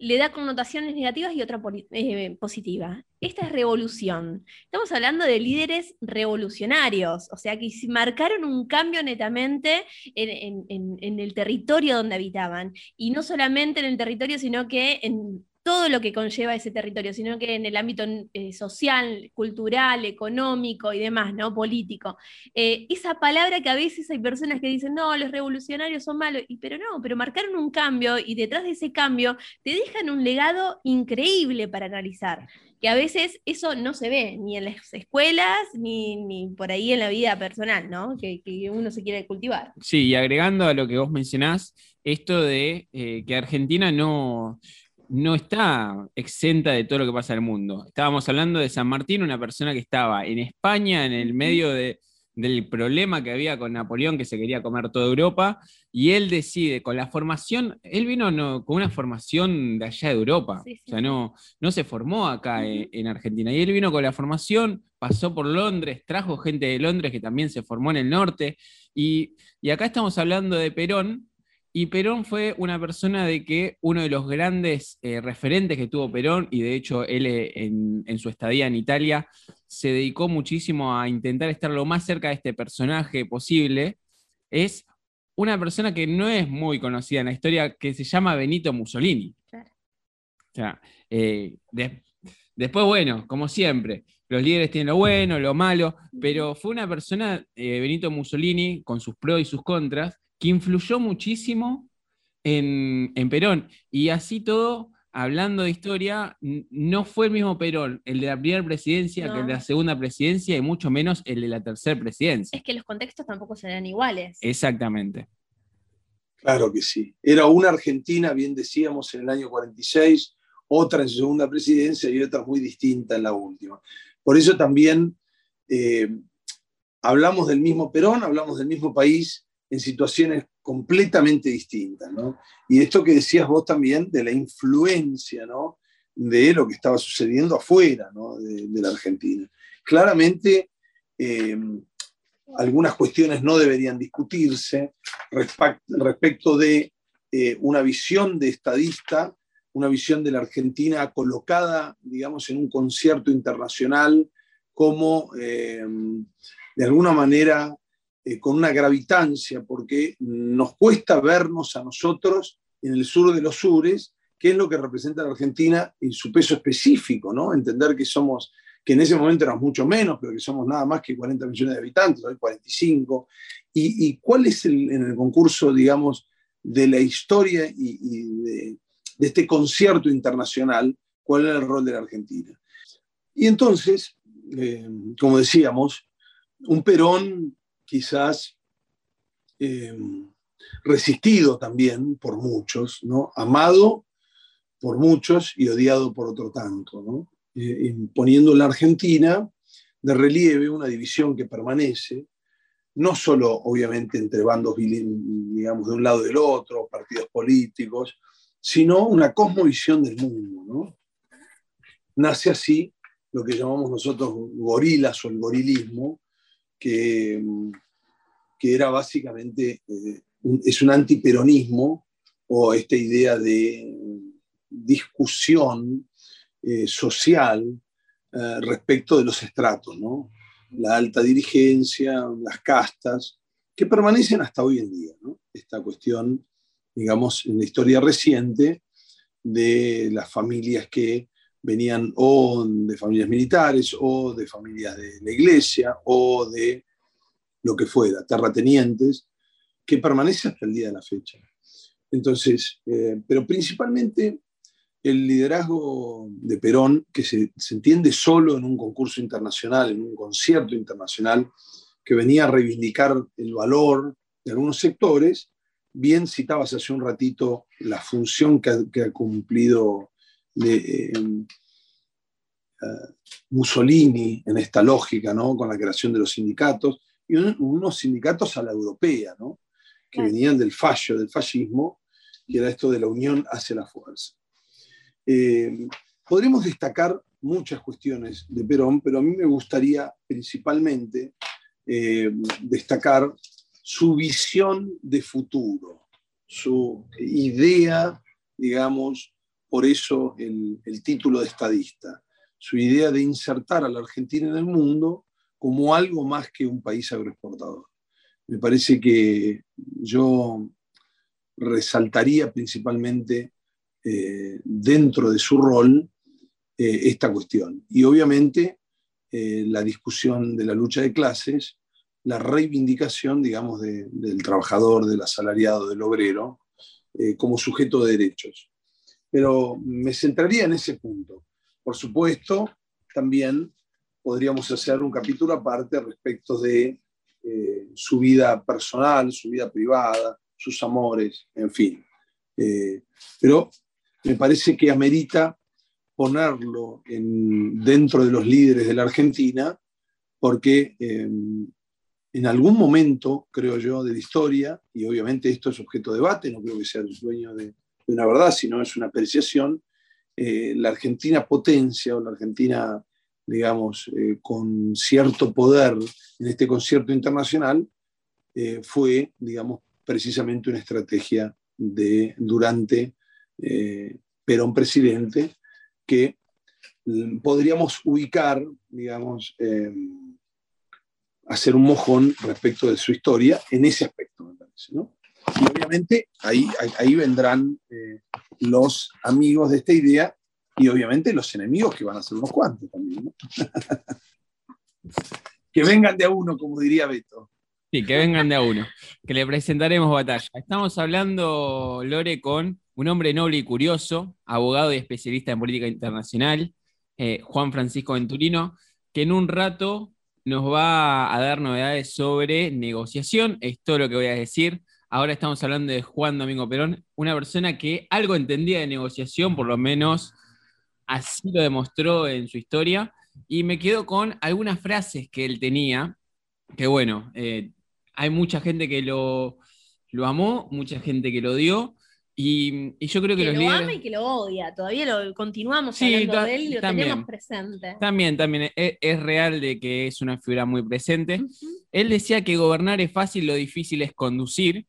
Speaker 1: le da connotaciones negativas y otra eh, positiva. Esta es revolución. Estamos hablando de líderes revolucionarios, o sea, que marcaron un cambio netamente en el territorio donde habitaban. Y no solamente en el territorio, sino que en todo lo que conlleva ese territorio, sino que en el ámbito eh, social, cultural, económico y demás, ¿no? Político. Eh, esa palabra que a veces hay personas que dicen, no, los revolucionarios son malos, pero no, pero marcaron un cambio y detrás de ese cambio te dejan un legado increíble para analizar, que a veces eso no se ve ni en las escuelas ni, por ahí en la vida personal, ¿no? Que, uno se quiere cultivar.
Speaker 2: Sí, y agregando a lo que vos mencionás, esto de eh, que Argentina no no está exenta de todo lo que pasa en el mundo. Estábamos hablando de San Martín, una persona que estaba en España, en el medio del problema que había con Napoleón, que se quería comer toda Europa, y él decide, con la formación, él vino con una formación de allá de Europa, o sea, no, no se formó acá en, Argentina, y él vino con la formación, pasó por Londres, trajo gente de Londres que también se formó en el norte, y, y acá estamos hablando de Perón, y Perón fue una persona de que uno de los grandes eh, referentes que tuvo Perón, y de hecho él eh, en, su estadía en Italia se dedicó muchísimo a intentar estar lo más cerca de este personaje posible, es una persona que no es muy conocida en la historia, que se llama Benito Mussolini. Eh, después, bueno, como siempre, los líderes tienen lo bueno, lo malo, pero fue una persona, Benito Mussolini, con sus pros y sus contras, que influyó muchísimo en, Perón. Y así todo, hablando de historia, no fue el mismo Perón, el de la primera presidencia, que el de la segunda presidencia, y mucho menos el de la tercera presidencia.
Speaker 1: Es que los contextos tampoco serán iguales.
Speaker 2: Exactamente.
Speaker 3: Claro que sí. Era una Argentina, bien decíamos, en el año 46, otra en su segunda presidencia y otra muy distinta en la última. Por eso también eh, hablamos del mismo Perón, hablamos del mismo país, en situaciones completamente distintas. ¿no? Y esto que decías vos también de la influencia ¿no? de lo que estaba sucediendo afuera ¿no? de, la Argentina. Claramente, eh, algunas cuestiones no deberían discutirse respecto de eh, una visión de estadista, una visión de la Argentina colocada, digamos, en un concierto internacional como, eh, de alguna manera, eh, con una gravitancia, porque nos cuesta vernos a nosotros en el sur de los sures, qué es lo que representa la Argentina y su peso específico, ¿no? Entender que somos, que en ese momento éramos mucho menos, pero que somos nada más que 40 millones de habitantes, hoy 45, y, cuál es el, en el concurso, digamos, de la historia y, de, este concierto internacional, cuál es el rol de la Argentina. Y entonces, eh, como decíamos, un Perón quizás eh, resistido también por muchos, ¿no? amado por muchos y odiado por otro tanto. Eh, poniendo en la Argentina de relieve una división que permanece, no solo obviamente entre bandos, digamos, de un lado y del otro, partidos políticos, sino una cosmovisión del mundo. ¿no? Nace así lo que llamamos nosotros gorilas o el gorilismo, que, que era básicamente, eh, es un antiperonismo o esta idea de discusión eh, social eh, respecto de los estratos, ¿no? la alta dirigencia, las castas, que permanecen hasta hoy en día. Esta cuestión, digamos, en la historia reciente de las familias que venían o de familias militares o de familias de la iglesia o de lo que fuera, terratenientes, que permanece hasta el día de la fecha. Entonces, eh, pero principalmente el liderazgo de Perón, que se, entiende solo en un concurso internacional, en un concierto internacional, que venía a reivindicar el valor de algunos sectores, bien citabas hace un ratito la función que ha, cumplido eh, eh, Mussolini en esta lógica, ¿no? con la creación de los sindicatos, y unos sindicatos a la europea, ¿no? que venían del fallo, del fascismo, y era esto de la unión hacia la fuerza. Eh, podríamos destacar muchas cuestiones de Perón, pero a mí me gustaría principalmente eh, destacar su visión de futuro, su idea, digamos, por eso el, título de estadista, su idea de insertar a la Argentina en el mundo como algo más que un país agroexportador. Me parece que yo resaltaría principalmente eh, dentro de su rol eh, esta cuestión. Y obviamente eh, la discusión de la lucha de clases, la reivindicación, digamos, del trabajador, del asalariado, del obrero, como sujeto de derechos. Pero me centraría en ese punto. Por supuesto, también podríamos hacer un capítulo aparte respecto de su vida personal, su vida privada, sus amores, en fin. pero me parece que amerita ponerlo dentro de los líderes de la Argentina, porque em, en algún momento, creo yo, de la historia, y obviamente esto es objeto de debate, no creo que sea el dueño de, una verdad, sino es una apreciación, eh, la Argentina potencia o la Argentina, digamos, eh, con cierto poder en este concierto internacional, eh, fue, digamos, precisamente una estrategia de, durante Perón presidente, que mm, podríamos ubicar, digamos, hacer un mojón respecto de su historia en ese aspecto, me parece. ¿no? Y obviamente ahí, ahí vendrán eh, los amigos de esta idea y obviamente los enemigos que van a ser unos cuantos también. ¿no? que vengan de a uno, como diría Beto.
Speaker 2: Sí, que vengan de a uno, que le presentaremos batalla. Estamos hablando, Lore, con un hombre noble y curioso, abogado y especialista en política internacional, eh, Juan Francisco Venturino, que en un rato nos va a dar novedades sobre negociación. Es todo lo que voy a decir. Ahora estamos hablando de Juan Domingo Perón, una persona que algo entendía de negociación, por lo menos así lo demostró en su historia. Y me quedo con algunas frases que él tenía, que bueno, eh, hay mucha gente que lo, lo amó, mucha gente que lo dio, y, yo creo que,
Speaker 1: que
Speaker 2: los
Speaker 1: lo ama y que lo odia. Todavía lo continuamos hablando de él y lo tenemos presente.
Speaker 2: También, también. E, es, real de que es una figura muy presente. Él decía que gobernar es fácil, lo difícil es conducir.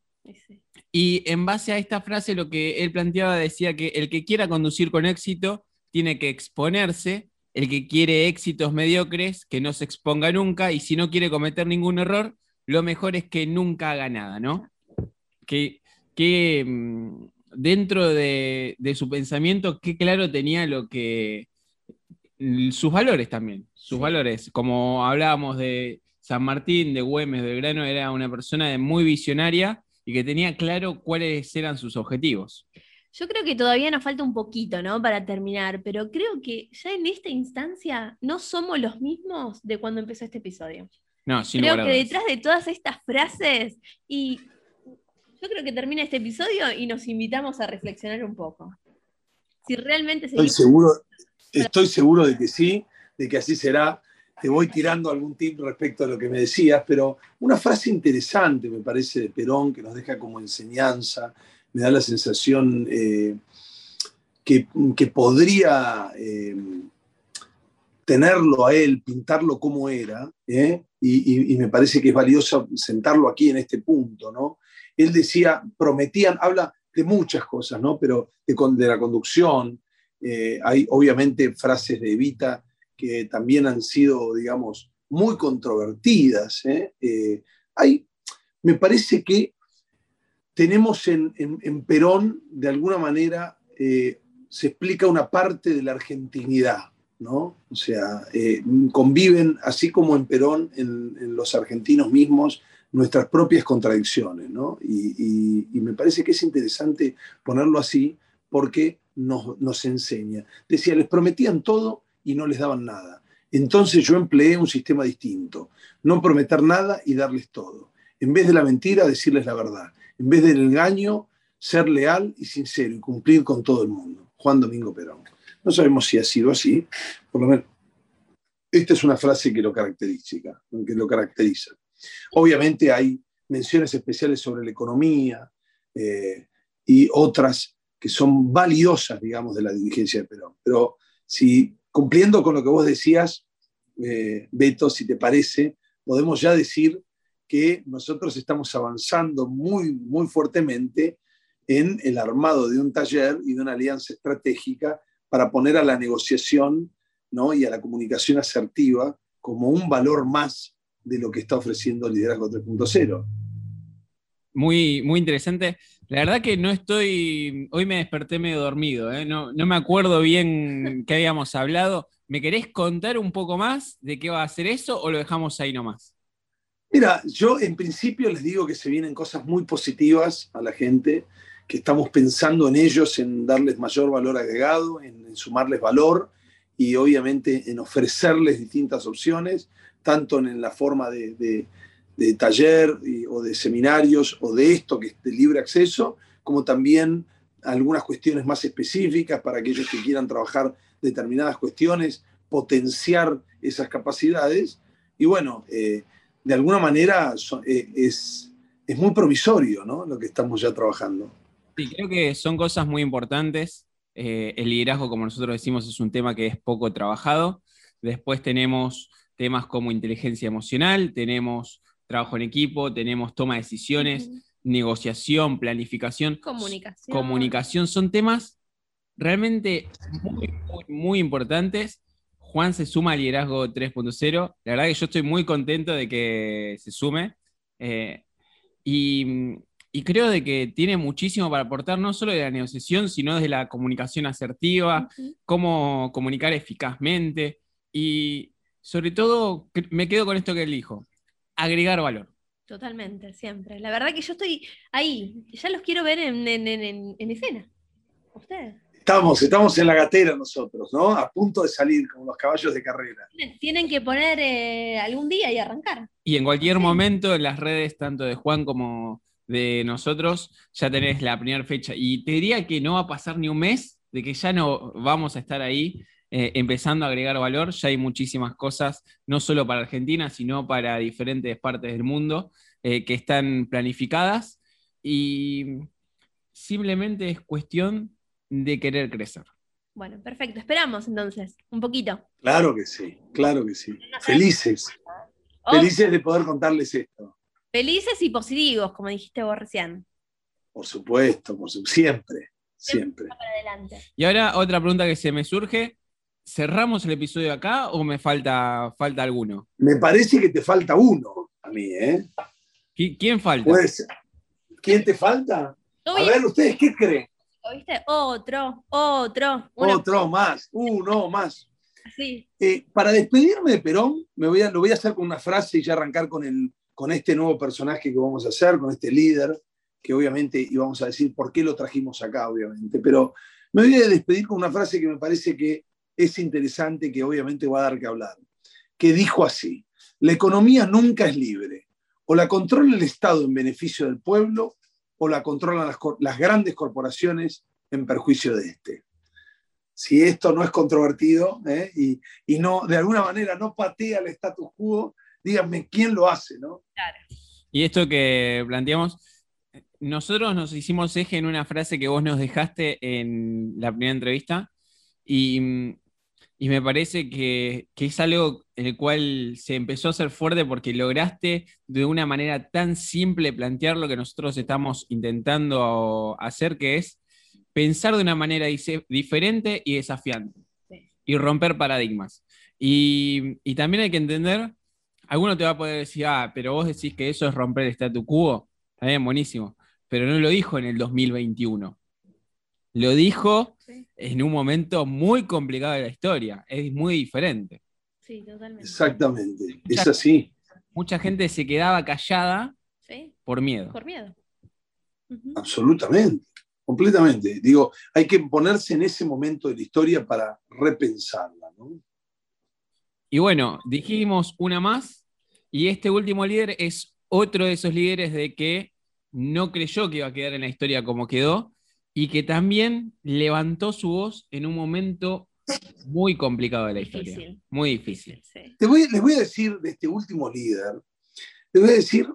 Speaker 2: Y en base a esta frase, lo que él planteaba decía que el que quiera conducir con éxito tiene que exponerse. El que quiere éxitos mediocres, que no se exponga nunca. Y si no quiere cometer ningún error, lo mejor es que nunca haga nada, ¿no? Que, que mm, dentro de, su pensamiento, qué claro tenía lo que. sus valores también. Sus valores. Como hablábamos de San Martín, de Güemes, de Grano, era una persona muy visionaria y que tenía claro cuáles eran sus objetivos.
Speaker 1: Yo creo que todavía nos falta un poquito, ¿no? Para terminar, pero creo que ya en esta instancia no somos los mismos de cuando empezó este episodio.
Speaker 2: No, sin
Speaker 1: Creo que detrás de todas estas frases y yo creo que termina este episodio y nos invitamos a reflexionar un poco. Si realmente
Speaker 3: Estoy seguro, estoy seguro de que sí, de que así será. Te voy tirando algún tip respecto a lo que me decías, pero una frase interesante me parece de Perón que nos deja como enseñanza, me da la sensación eh, que, podría eh, tenerlo a él, pintarlo como era, ¿eh? y, me parece que es valioso sentarlo aquí en este punto, ¿no? él decía, prometían, habla de muchas cosas, ¿no? Pero de, la conducción, hay obviamente frases de Evita que también han sido, digamos, muy controvertidas. ¿eh? Eh, me parece que tenemos en, Perón, de alguna manera, eh, se explica una parte de la argentinidad, ¿no? O sea, conviven, así como en Perón, en, los argentinos mismos, nuestras propias contradicciones, ¿no? Y, me parece que es interesante ponerlo así porque nos, nos enseña. Decía, les prometían todo y no les daban nada. Entonces yo empleé un sistema distinto, no prometer nada y darles todo. En vez de la mentira, decirles la verdad. En vez del engaño, ser leal y sincero y cumplir con todo el mundo. Juan Domingo Perón. No sabemos si ha sido así, por lo menos. Esta es una frase que lo caracteriza, que lo caracteriza. Obviamente hay menciones especiales sobre la economía eh, y otras que son valiosas, digamos, de la dirigencia de Perón. Pero si cumpliendo con lo que vos decías, eh, Beto, si te parece, podemos ya decir que nosotros estamos avanzando muy, muy fuertemente en el armado de un taller y de una alianza estratégica para poner a la negociación ¿no? y a la comunicación asertiva como un valor más de lo que está ofreciendo Liderazgo 3.0.
Speaker 2: Muy, muy interesante. La verdad que no estoy, hoy me desperté medio dormido, ¿eh? no, me acuerdo bien qué habíamos hablado. ¿Me querés contar un poco más de qué va a ser eso o lo dejamos ahí nomás?
Speaker 3: Mira, yo en principio les digo que se vienen cosas muy positivas a la gente, que estamos pensando en ellos, en darles mayor valor agregado, en, sumarles valor y obviamente en ofrecerles distintas opciones, tanto en la forma de de taller o de seminarios o de esto que es de libre acceso, como también algunas cuestiones más específicas para aquellos que quieran trabajar determinadas cuestiones, potenciar esas capacidades. Y bueno, eh, de alguna manera eh, es, es muy promisorio ¿no? lo que estamos ya trabajando.
Speaker 2: Sí, creo que son cosas muy importantes. Eh, el liderazgo, como nosotros decimos, es un tema que es poco trabajado. Después tenemos temas como inteligencia emocional, tenemos trabajo en equipo, tenemos toma de decisiones, negociación, planificación.
Speaker 1: Comunicación.
Speaker 2: Comunicación, son temas realmente muy, muy, importantes. Juan se suma al liderazgo 3.0. La verdad que yo estoy muy contento de que se sume. Eh, y, creo de que tiene muchísimo para aportar, no solo de la negociación, sino de la comunicación asertiva, cómo comunicar eficazmente. Y sobre todo, me quedo con esto que él dijo agregar valor.
Speaker 1: Totalmente, siempre. La verdad que yo estoy ahí, ya los quiero ver en, escena. Ustedes.
Speaker 3: Estamos, estamos en la gatera nosotros, ¿no? A punto de salir como los caballos de carrera.
Speaker 1: Tienen que poner eh, algún día y arrancar.
Speaker 2: Y en cualquier momento en las redes, tanto de Juan como de nosotros, ya tenés la primera fecha. Y te diría que no va a pasar ni un mes de que ya no vamos a estar ahí eh, empezando a agregar valor. Ya hay muchísimas cosas, no solo para Argentina, sino para diferentes partes del mundo, eh, que están planificadas y simplemente es cuestión de querer crecer.
Speaker 1: Bueno, perfecto. Esperamos entonces, un poquito.
Speaker 3: Claro que sí, claro que sí. Felices. Felices de poder contarles esto.
Speaker 1: Felices y positivos, como dijiste vos recién.
Speaker 3: Por supuesto, por siempre, siempre.
Speaker 2: Y ahora otra pregunta que se me surge, ¿cerramos el episodio acá o me falta, falta alguno?
Speaker 3: Me parece que te falta uno a mí, ¿eh?
Speaker 2: ¿Quién falta?
Speaker 3: ¿Quién te falta? A ver, ¿ustedes qué creen?
Speaker 1: ¿Oíste? Otro, otro.
Speaker 3: Otro más, uno más. Eh, para despedirme de Perón, me voy a, lo voy a hacer con una frase y ya arrancar con, el, con este nuevo personaje que vamos a hacer, con este líder, que obviamente íbamos a decir por qué lo trajimos acá, obviamente. Pero me voy a despedir con una frase que me parece que es interesante, que obviamente va a dar que hablar, que dijo así, la economía nunca es libre, o la controla el Estado en beneficio del pueblo, o la controlan las, grandes corporaciones en perjuicio de este. Si esto no es controvertido ¿eh? y, no, de alguna manera no patea el status quo, díganme quién lo hace, ¿no?
Speaker 2: Y esto que planteamos, nosotros nos hicimos eje en una frase que vos nos dejaste en la primera entrevista, y y me parece que, es algo en el cual se empezó a hacer fuerte porque lograste de una manera tan simple plantear lo que nosotros estamos intentando hacer, que es pensar de una manera diferente y desafiante y romper paradigmas. Y, también hay que entender alguno te va a poder decir, ah, pero vos decís que eso es romper el statu quo. Está bien, buenísimo. Pero no lo dijo en el 2021. Lo dijo en un momento muy complicado de la historia. Es muy diferente.
Speaker 1: Sí, totalmente.
Speaker 3: Exactamente. es así.
Speaker 2: Mucha gente se quedaba callada por miedo.
Speaker 1: Por miedo.
Speaker 3: Absolutamente. Completamente. Digo, hay que ponerse en ese momento de la historia para repensarla.
Speaker 2: Y bueno, dijimos una más, y este último líder es otro de esos líderes de que no creyó que iba a quedar en la historia como quedó, y que también levantó su voz en un momento muy complicado de la historia. Muy difícil.
Speaker 3: les voy a decir de este último líder, les voy a decir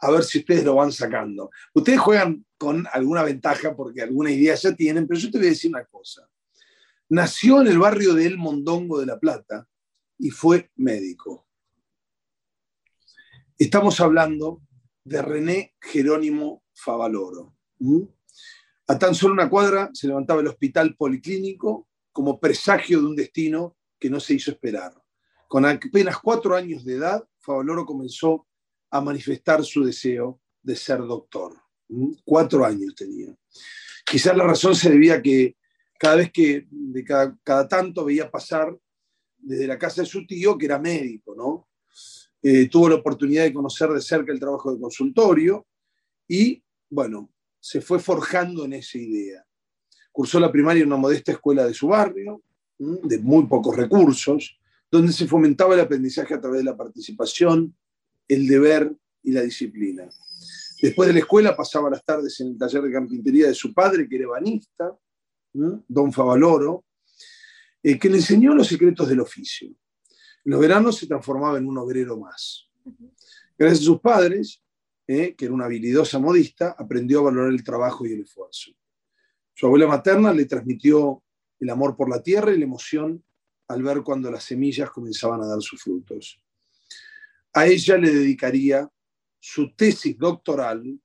Speaker 3: a ver si ustedes lo van sacando. Ustedes juegan con alguna ventaja porque alguna idea ya tienen, pero yo te voy a decir una cosa. Nació en el barrio de El Mondongo de La Plata y fue médico. Estamos hablando de René Jerónimo Favaloro. A tan solo una cuadra se levantaba el hospital policlínico como presagio de un destino que no se hizo esperar. Con apenas cuatro años de edad, Favaloro comenzó a manifestar su deseo de ser doctor. ¿Mm? Cuatro años tenía. Quizás la razón se debía a que cada vez que, de cada, tanto veía pasar desde la casa de su tío, que era médico, ¿no? Eh, tuvo la oportunidad de conocer de cerca el trabajo de consultorio y, bueno, se fue forjando en esa idea. Cursó la primaria en una modesta escuela de su barrio, de muy pocos recursos, donde se fomentaba el aprendizaje a través de la participación, el deber y la disciplina. Después de la escuela pasaba las tardes en el taller de carpintería de su padre, que era ebanista, don Favaloro, eh, que le enseñó los secretos del oficio. En los veranos se transformaba en un obrero más. Gracias a sus padres, eh, que era una habilidosa modista, aprendió a valorar el trabajo y el esfuerzo. Su abuela materna le transmitió el amor por la tierra y la emoción al ver cuando las semillas comenzaban a dar sus frutos. A ella le dedicaría su tesis doctoral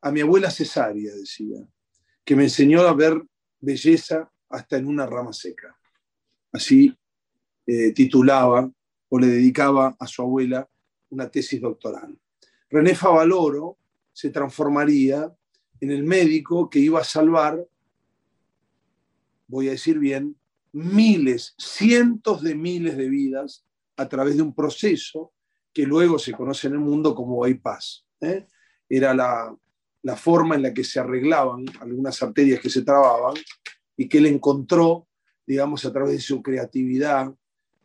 Speaker 3: a mi abuela cesárea, decía, que me enseñó a ver belleza hasta en una rama seca. Así eh, titulaba o le dedicaba a su abuela una tesis doctoral. René Favaloro se transformaría en el médico que iba a salvar, voy a decir bien, miles, cientos de miles de vidas a través de un proceso que luego se conoce en el mundo como bypass. ¿eh? Era la, forma en la que se arreglaban algunas arterias que se trababan y que él encontró, digamos, a través de su creatividad,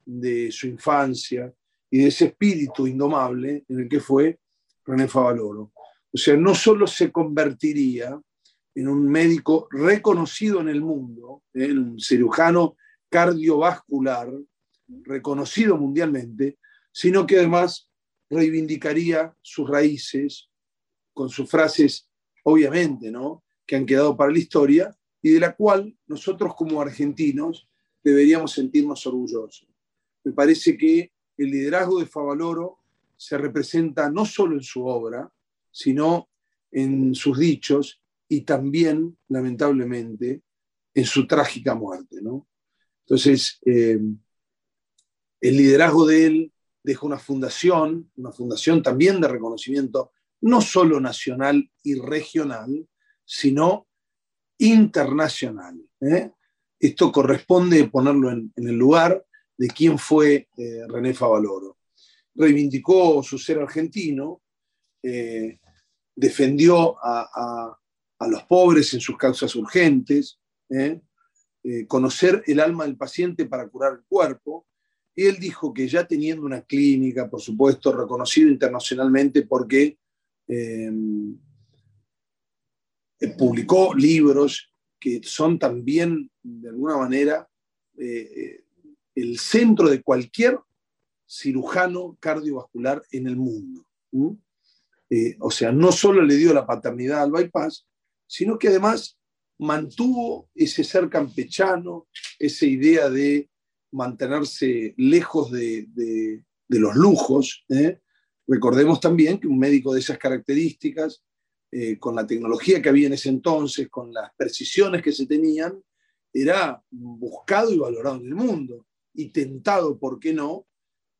Speaker 3: de su infancia y de ese espíritu indomable en el que fue René Favaloro. O sea, no solo se convertiría en un médico reconocido en el mundo, ¿eh? un cirujano cardiovascular reconocido mundialmente, sino que además reivindicaría sus raíces con sus frases, obviamente, ¿no? que han quedado para la historia y de la cual nosotros como argentinos deberíamos sentirnos orgullosos. Me parece que el liderazgo de Favaloro se representa no solo en su obra, sino en sus dichos y también, lamentablemente, en su trágica muerte. ¿no? Entonces, eh, el liderazgo de él deja una fundación, una fundación también de reconocimiento, no solo nacional y regional, sino internacional. ¿eh? Esto corresponde ponerlo en, el lugar de quién fue eh, René Favaloro. Reivindicó su ser argentino, eh, defendió a, los pobres en sus causas urgentes, conocer el alma del paciente para curar el cuerpo, y él dijo que ya teniendo una clínica, por supuesto, reconocida internacionalmente porque eh, publicó libros que son también, de alguna manera, eh, el centro de cualquier cirujano cardiovascular en el mundo. Eh, o sea, no solo le dio la paternidad al bypass, sino que además mantuvo ese ser campechano, esa idea de mantenerse lejos de, los lujos. ¿eh? Recordemos también que un médico de esas características, eh, con la tecnología que había en ese entonces, con las precisiones que se tenían, era buscado y valorado en el mundo y tentado, ¿por qué no?,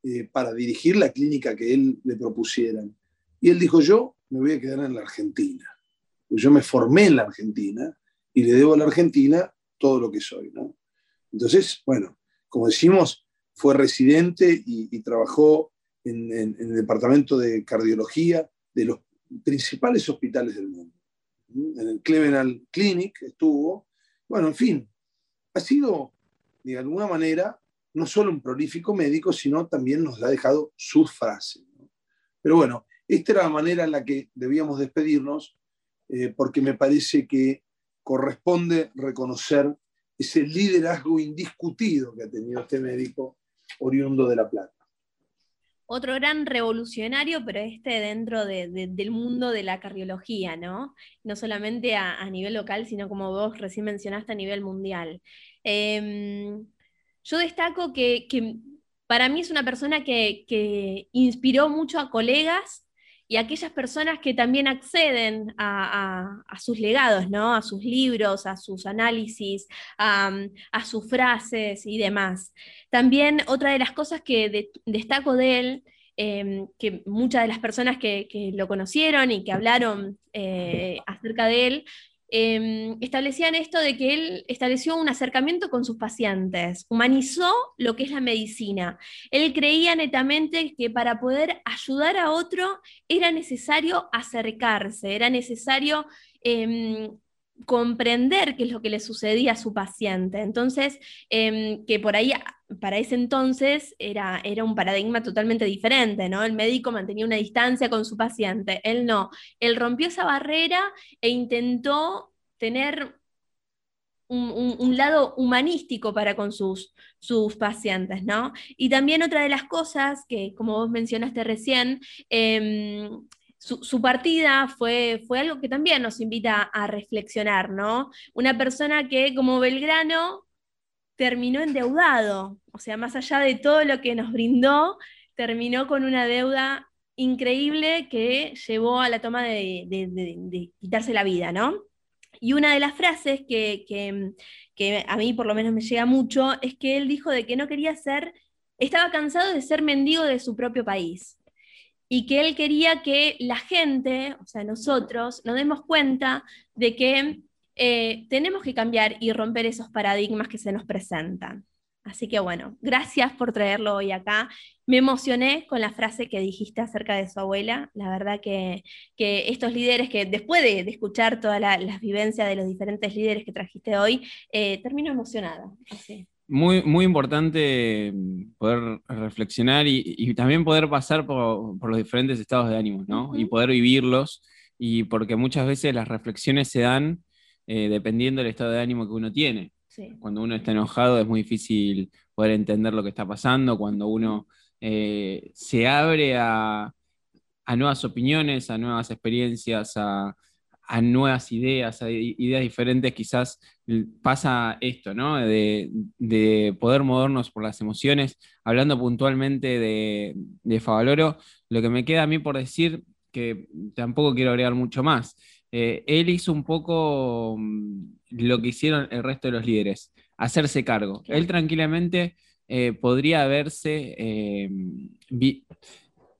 Speaker 3: eh, para dirigir la clínica que él le propusieran. Y él dijo, yo me voy a quedar en la Argentina. Yo me formé en la Argentina y le debo a la Argentina todo lo que soy. ¿no? Entonces, bueno, como decimos, fue residente y, trabajó en, el departamento de cardiología de los principales hospitales del mundo. En el Cleveland Clinic estuvo. Bueno, en fin, ha sido de alguna manera no solo un prolífico médico, sino también nos ha dejado sus frases. Pero bueno, esta era la manera en la que debíamos despedirnos, eh, porque me parece que corresponde reconocer ese liderazgo indiscutido que ha tenido este médico oriundo de La Plata.
Speaker 1: Otro gran revolucionario, pero este dentro del mundo de la cardiología, ¿no? No solamente a, nivel local, sino como vos recién mencionaste a nivel mundial. Em, yo destaco que, para mí es una persona que, inspiró mucho a colegas y aquellas personas que también acceden a, sus legados, ¿no? a sus libros, a sus análisis, a, sus frases y demás. También otra de las cosas que destaco de él, em, que muchas de las personas que, lo conocieron y que hablaron eh, acerca de él, Em, establecían esto de que él estableció un acercamiento con sus pacientes, humanizó lo que es la medicina. Él creía netamente que para poder ayudar a otro era necesario acercarse, era necesario em, comprender qué es lo que le sucedía a su paciente. Entonces, em, que por ahí, para ese entonces, era, era un paradigma totalmente diferente, ¿no? El médico mantenía una distancia con su paciente, él no. Él rompió esa barrera e intentó tener un, lado humanístico para con sus, sus, pacientes, ¿no? Y también otra de las cosas que, como vos mencionaste recién, eh, su, partida fue, fue algo que también nos invita a reflexionar, ¿no? Una persona que como Belgrano terminó endeudado, o sea, más allá de todo lo que nos brindó, terminó con una deuda increíble que llevó a la toma de, quitarse la vida, ¿no? Y una de las frases que, que, a mí por lo menos me llega mucho es que él dijo de que no quería ser, estaba cansado de ser mendigo de su propio país y que él quería que la gente, o sea, nosotros, nos demos cuenta de que eh, tenemos que cambiar y romper esos paradigmas que se nos presentan. Así que bueno, gracias por traerlo hoy acá. Me emocioné con la frase que dijiste acerca de su abuela. La verdad que, estos líderes, que después de, escuchar todas las vivencias de los diferentes líderes que trajiste hoy, eh, termino emocionada. Así
Speaker 2: muy, muy importante mm, poder reflexionar y, también poder pasar por, los diferentes estados de ánimo, ¿no? Y poder vivirlos, y porque muchas veces las reflexiones se dan eh, dependiendo del estado de ánimo que uno tiene. Cuando uno está enojado es muy difícil poder entender lo que está pasando, cuando uno eh, se abre a, a nuevas opiniones, a nuevas experiencias, a, a nuevas ideas, a ideas diferentes, quizás pasa esto, ¿no? De, poder movernos por las emociones. Hablando puntualmente de, de, Favaloro, lo que me queda a mí por decir, que tampoco quiero agregar mucho más, eh, él hizo un poco mm, lo que hicieron el resto de los líderes, hacerse cargo. Él tranquilamente eh, podría haberse... Eh,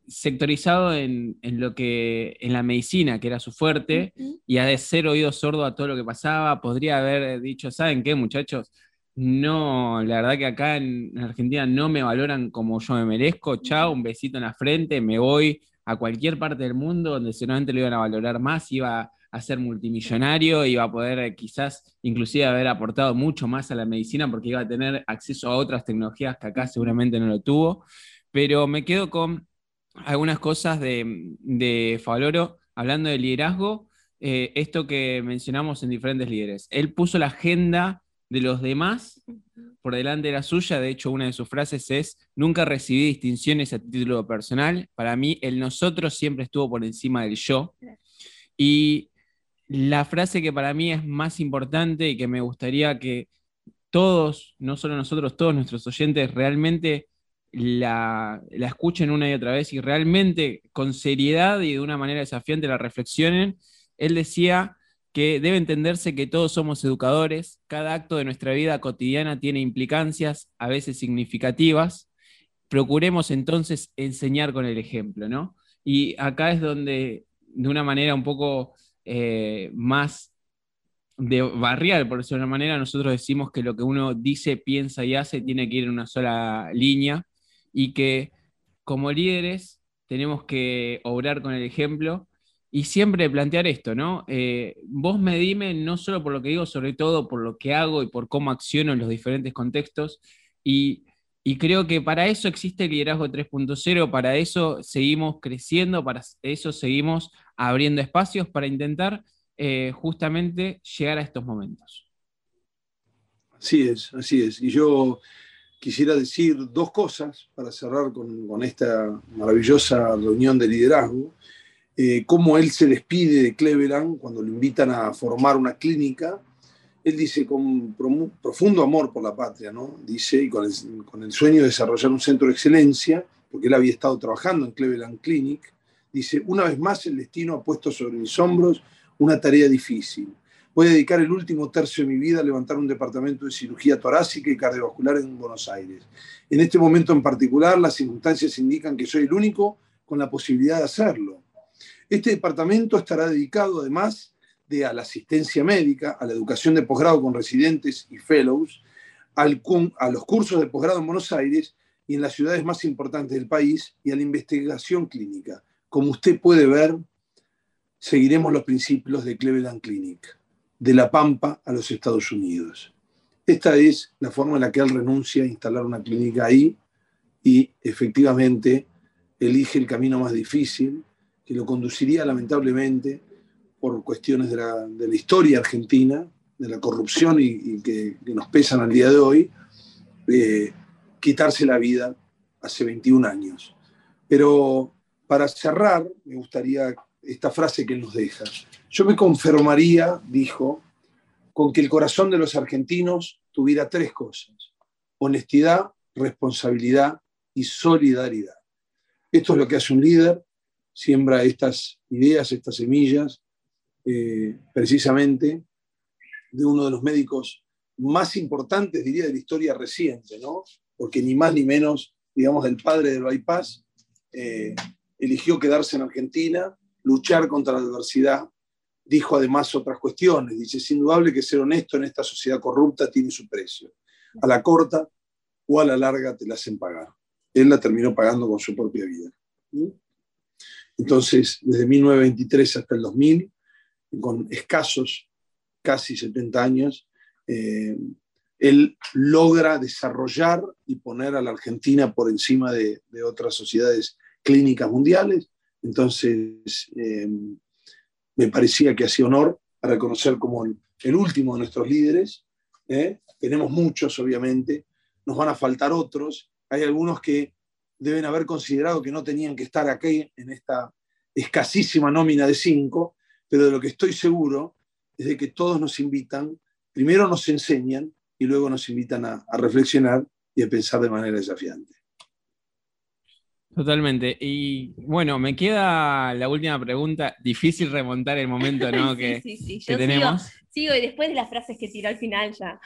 Speaker 2: sectorizado en, lo que en la medicina, que era su fuerte, y a de ser oído sordo a todo lo que pasaba, podría haber dicho, ¿saben qué, muchachos? No, la verdad que acá en Argentina no me valoran como yo me merezco. Chao, un besito en la frente, me voy a cualquier parte del mundo donde seguramente lo iban a valorar más, iba a ser multimillonario, iba a poder eh, quizás inclusive haber aportado mucho más a la medicina porque iba a tener acceso a otras tecnologías que acá seguramente no lo tuvo. Pero me quedo con algunas cosas de, de Favaloro, hablando de liderazgo, eh, esto que mencionamos en diferentes líderes. Él puso la agenda de los demás por delante de la suya, de hecho una de sus frases es, nunca recibí distinciones a título personal, para mí el nosotros siempre estuvo por encima del yo. Y la frase que para mí es más importante y que me gustaría que todos, no solo nosotros, todos nuestros oyentes realmente la, escuchen una y otra vez y realmente con seriedad y de una manera desafiante la reflexionen, él decía que debe entenderse que todos somos educadores, cada acto de nuestra vida cotidiana tiene implicancias, a veces significativas, procuremos entonces enseñar con el ejemplo, ¿no? Y acá es donde, de una manera un poco eh, más de barrial, por decirlo de una manera, nosotros decimos que lo que uno dice, piensa y hace tiene que ir en una sola línea y que como líderes tenemos que obrar con el ejemplo y siempre plantear esto, ¿no? Eh, vos me dime no solo por lo que digo, sobre todo por lo que hago y por cómo acciono en los diferentes contextos y y creo que para eso existe el liderazgo 3.0, para eso seguimos creciendo, para eso seguimos abriendo espacios para intentar eh, justamente llegar a estos momentos.
Speaker 3: Así es, así es. Y yo quisiera decir dos cosas para cerrar con, esta maravillosa reunión de liderazgo. Eh, cómo él se despide de Cleveland cuando lo invitan a formar una clínica él dice con profundo amor por la patria, ¿no? Dice, y con el, sueño de desarrollar un centro de excelencia, porque él había estado trabajando en Cleveland Clinic, dice, una vez más el destino ha puesto sobre mis hombros una tarea difícil. Voy a dedicar el último tercio de mi vida a levantar un departamento de cirugía torácica y cardiovascular en Buenos Aires. En este momento en particular, las circunstancias indican que soy el único con la posibilidad de hacerlo. Este departamento estará dedicado además de a la asistencia médica, a la educación de posgrado con residentes y fellows, al, a los cursos de posgrado en Buenos Aires y en las ciudades más importantes del país y a la investigación clínica. Como usted puede ver, seguiremos los principios de Cleveland Clinic, de La Pampa a los Estados Unidos. Esta es la forma en la que él renuncia a instalar una clínica ahí y efectivamente elige el camino más difícil, que lo conduciría lamentablemente por cuestiones de la, historia argentina, de la corrupción y, que, nos pesan al día de hoy, eh, quitarse la vida hace 21 años. Pero para cerrar, me gustaría esta frase que él nos deja. Yo me conformaría, dijo, con que el corazón de los argentinos tuviera tres cosas, honestidad, responsabilidad y solidaridad. Esto es lo que hace un líder, siembra estas ideas, estas semillas, eh, precisamente de uno de los médicos más importantes, diría, de la historia reciente, ¿no? Porque ni más ni menos, digamos, el padre del bypass eh, eligió quedarse en Argentina, luchar contra la adversidad. Dijo además otras cuestiones. Dice, es indudable que ser honesto en esta sociedad corrupta tiene su precio. A la corta o a la larga te la hacen pagar. Él la terminó pagando con su propia vida. Entonces, desde 1923 hasta el 2000, con escasos casi 70 años, eh, él logra desarrollar y poner a la Argentina por encima de, otras sociedades clínicas mundiales. Entonces, eh, me parecía que hacía honor a reconocer como el, último de nuestros líderes. ¿eh? Tenemos muchos, obviamente, nos van a faltar otros. Hay algunos que deben haber considerado que no tenían que estar aquí en esta escasísima nómina de cinco, pero de lo que estoy seguro es de que todos nos invitan, primero nos enseñan y luego nos invitan a, reflexionar y a pensar de manera desafiante.
Speaker 2: Totalmente. Y bueno, me queda la última pregunta. Difícil remontar el momento ¿no? que, sí, sí, sí. tenemos.
Speaker 1: Sigo, y después de las frases que tiró al final ya.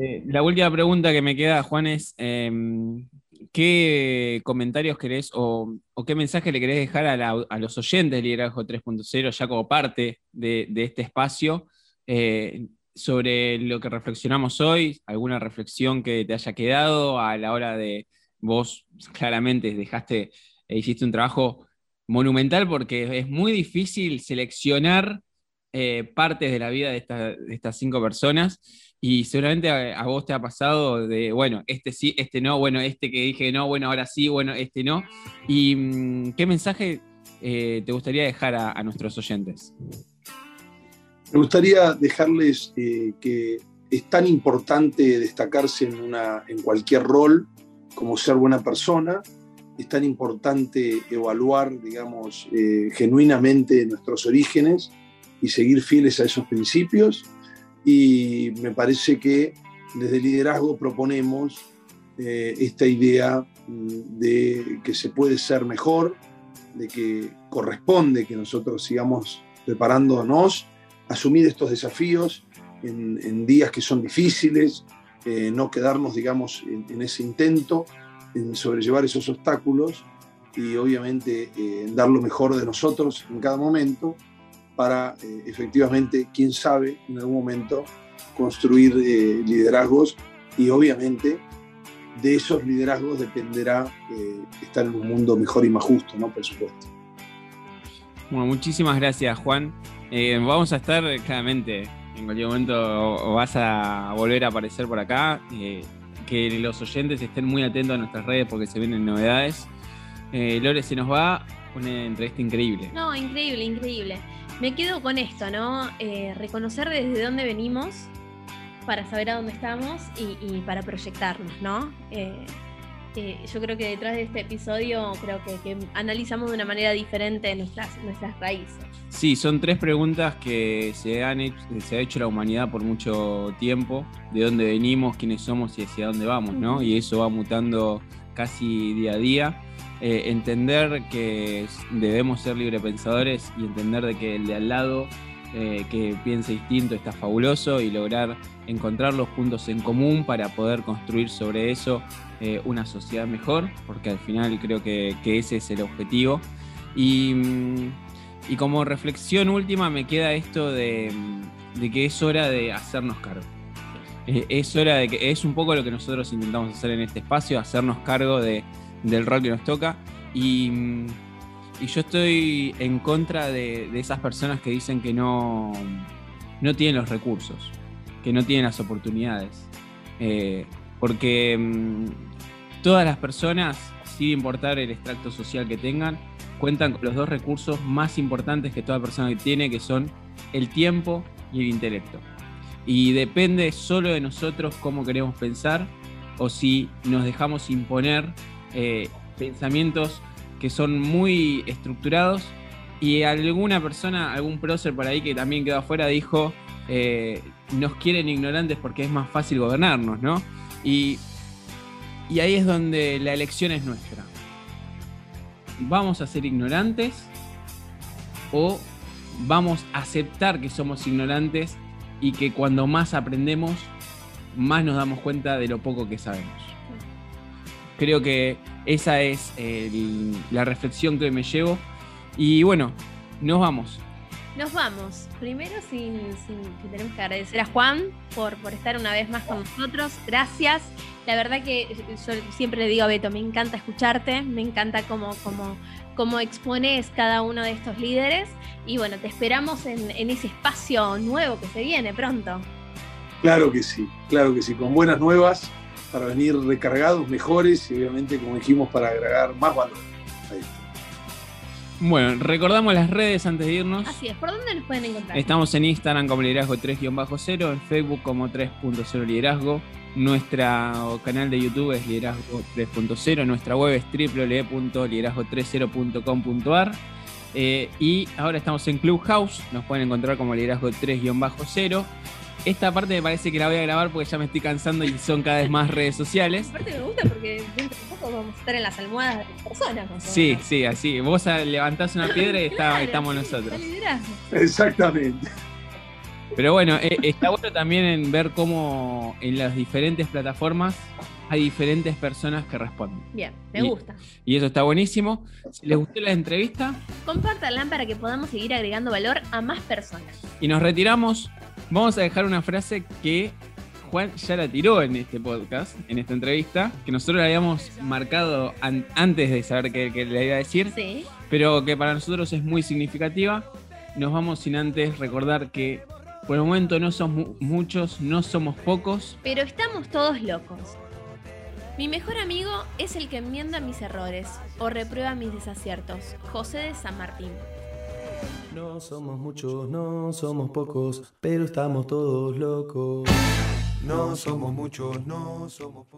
Speaker 2: Eh, la última pregunta que me queda, Juan, es em, ¿qué comentarios querés o, qué mensaje le querés dejar a, los oyentes de Liderazgo 3.0 ya como parte de, este espacio eh, sobre lo que reflexionamos hoy? ¿Alguna reflexión que te haya quedado a la hora de vos claramente dejaste, e hiciste un trabajo monumental porque es muy difícil seleccionar eh, partes de la vida de, estas cinco personas y seguramente a, vos te ha pasado de, bueno, este sí, este no, bueno, este que dije no, bueno, ahora sí, bueno, este no. ¿Y mm, qué mensaje eh, te gustaría dejar a, nuestros oyentes?
Speaker 3: Me gustaría dejarles eh, que es tan importante destacarse en, una, en cualquier rol como ser buena persona, es tan importante evaluar, digamos, eh, genuinamente nuestros orígenes y seguir fieles a esos principios. Y me parece que desde el liderazgo proponemos eh, esta idea mm, de que se puede ser mejor, de que corresponde que nosotros sigamos preparándonos, asumir estos desafíos en, días que son difíciles, eh, no quedarnos, digamos, en, ese intento en sobrellevar esos obstáculos y obviamente eh, dar lo mejor de nosotros en cada momento para eh, efectivamente, quién sabe, en algún momento construir liderazgos y obviamente de esos liderazgos dependerá estar en un mundo mejor y más justo, ¿no? Por supuesto.
Speaker 2: Bueno, muchísimas gracias, Juan. vamos a estar claramente, en cualquier momento vas a volver a aparecer por acá. que los oyentes estén muy atentos a nuestras redes porque se vienen novedades. Eh, Lore, se nos va una entrevista increíble.
Speaker 1: No, increíble, increíble. Me quedo con esto, ¿no? Eh, reconocer desde dónde venimos para saber a dónde estamos y, para proyectarnos, ¿no? Eh, yo creo que detrás de este episodio creo que, analizamos de una manera diferente nuestras, nuestras raíces.
Speaker 2: Sí, son tres preguntas que se, han hecho, se ha hecho la humanidad por mucho tiempo, de dónde venimos, quiénes somos y hacia dónde vamos, ¿no? Y eso va mutando casi día a día. Eh, entender que debemos ser librepensadores y entender de que el de al lado eh, que piense distinto está fabuloso y lograr encontrar los puntos en común para poder construir sobre eso eh, una sociedad mejor, porque al final creo que, ese es el objetivo. Y, mm, y, como reflexión última me queda esto de, de que es hora de hacernos cargo. Es hora de que es un poco lo que nosotros intentamos hacer en este espacio, hacernos cargo de, del rol que nos toca. Y, yo estoy en contra de, esas personas que dicen que no, no tienen los recursos, que no tienen las oportunidades. Eh, porque mm, todas las personas, sin importar el extracto social que tengan, cuentan con los dos recursos más importantes que toda persona tiene, que son el tiempo y el intelecto. Y depende solo de nosotros cómo queremos pensar o si nos dejamos imponer eh, pensamientos que son muy estructurados y alguna persona, algún prócer por ahí que también quedó afuera dijo, eh, nos quieren ignorantes porque es más fácil gobernarnos, ¿no? Y, y ahí es donde la elección es nuestra. ¿Vamos a ser ignorantes o vamos a aceptar que somos ignorantes y que cuando más aprendemos, más nos damos cuenta de lo poco que sabemos? Creo que esa es la reflexión que me llevo. Y bueno, nos vamos.
Speaker 1: Nos vamos. Primero, sin, que tenemos que agradecer a Juan por, por estar una vez más con nosotros. Gracias. La verdad que yo siempre le digo a Beto, me encanta escucharte, me encanta cómo, cómo, cómo expones cada uno de estos líderes. Y bueno, te esperamos en, en ese espacio nuevo que se viene pronto.
Speaker 3: Claro que sí, claro que sí, con buenas nuevas para venir recargados, mejores y obviamente, como dijimos, para agregar más valor. Ahí
Speaker 2: Bueno, recordamos las redes antes de irnos.
Speaker 1: Así es, ¿por dónde nos pueden encontrar?
Speaker 2: Estamos en Instagram como liderazgo 3-0, en Facebook como 3.0 liderazgo. Nuestro canal de YouTube es liderazgo 3.0, nuestra web es www.liderazgo30.com.ar. Eh, y ahora estamos en Clubhouse, nos pueden encontrar como liderazgo 3-0. Esta parte me parece que la voy a grabar porque ya me estoy cansando y son cada vez más redes sociales.
Speaker 1: Aparte me gusta porque dentro de poco vamos a estar en las almohadas de las personas.
Speaker 2: Sí, sí, así. Vos levantás una piedra y estamos nosotros.
Speaker 3: Exactamente.
Speaker 2: Pero bueno, eh, está bueno también en ver cómo en las diferentes plataformas hay diferentes personas que responden.
Speaker 1: Bien, me gusta.
Speaker 2: Y eso está buenísimo. Si les gustó la entrevista,
Speaker 1: compártanla para que podamos seguir agregando valor a más personas.
Speaker 2: Y nos retiramos Vamos a dejar una frase que Juan ya la tiró en este podcast, en esta entrevista, que nosotros la habíamos marcado antes de saber qué, le iba a decir, sí. pero que para nosotros es muy significativa. Nos vamos sin antes recordar que por el momento no somos muchos, no somos pocos.
Speaker 1: Pero estamos todos locos. Mi mejor amigo es el que enmienda mis errores o reprueba mis desaciertos. José de San Martín.
Speaker 4: No somos muchos, no somos pocos, pero estamos todos locos. No somos muchos, no somos pocos.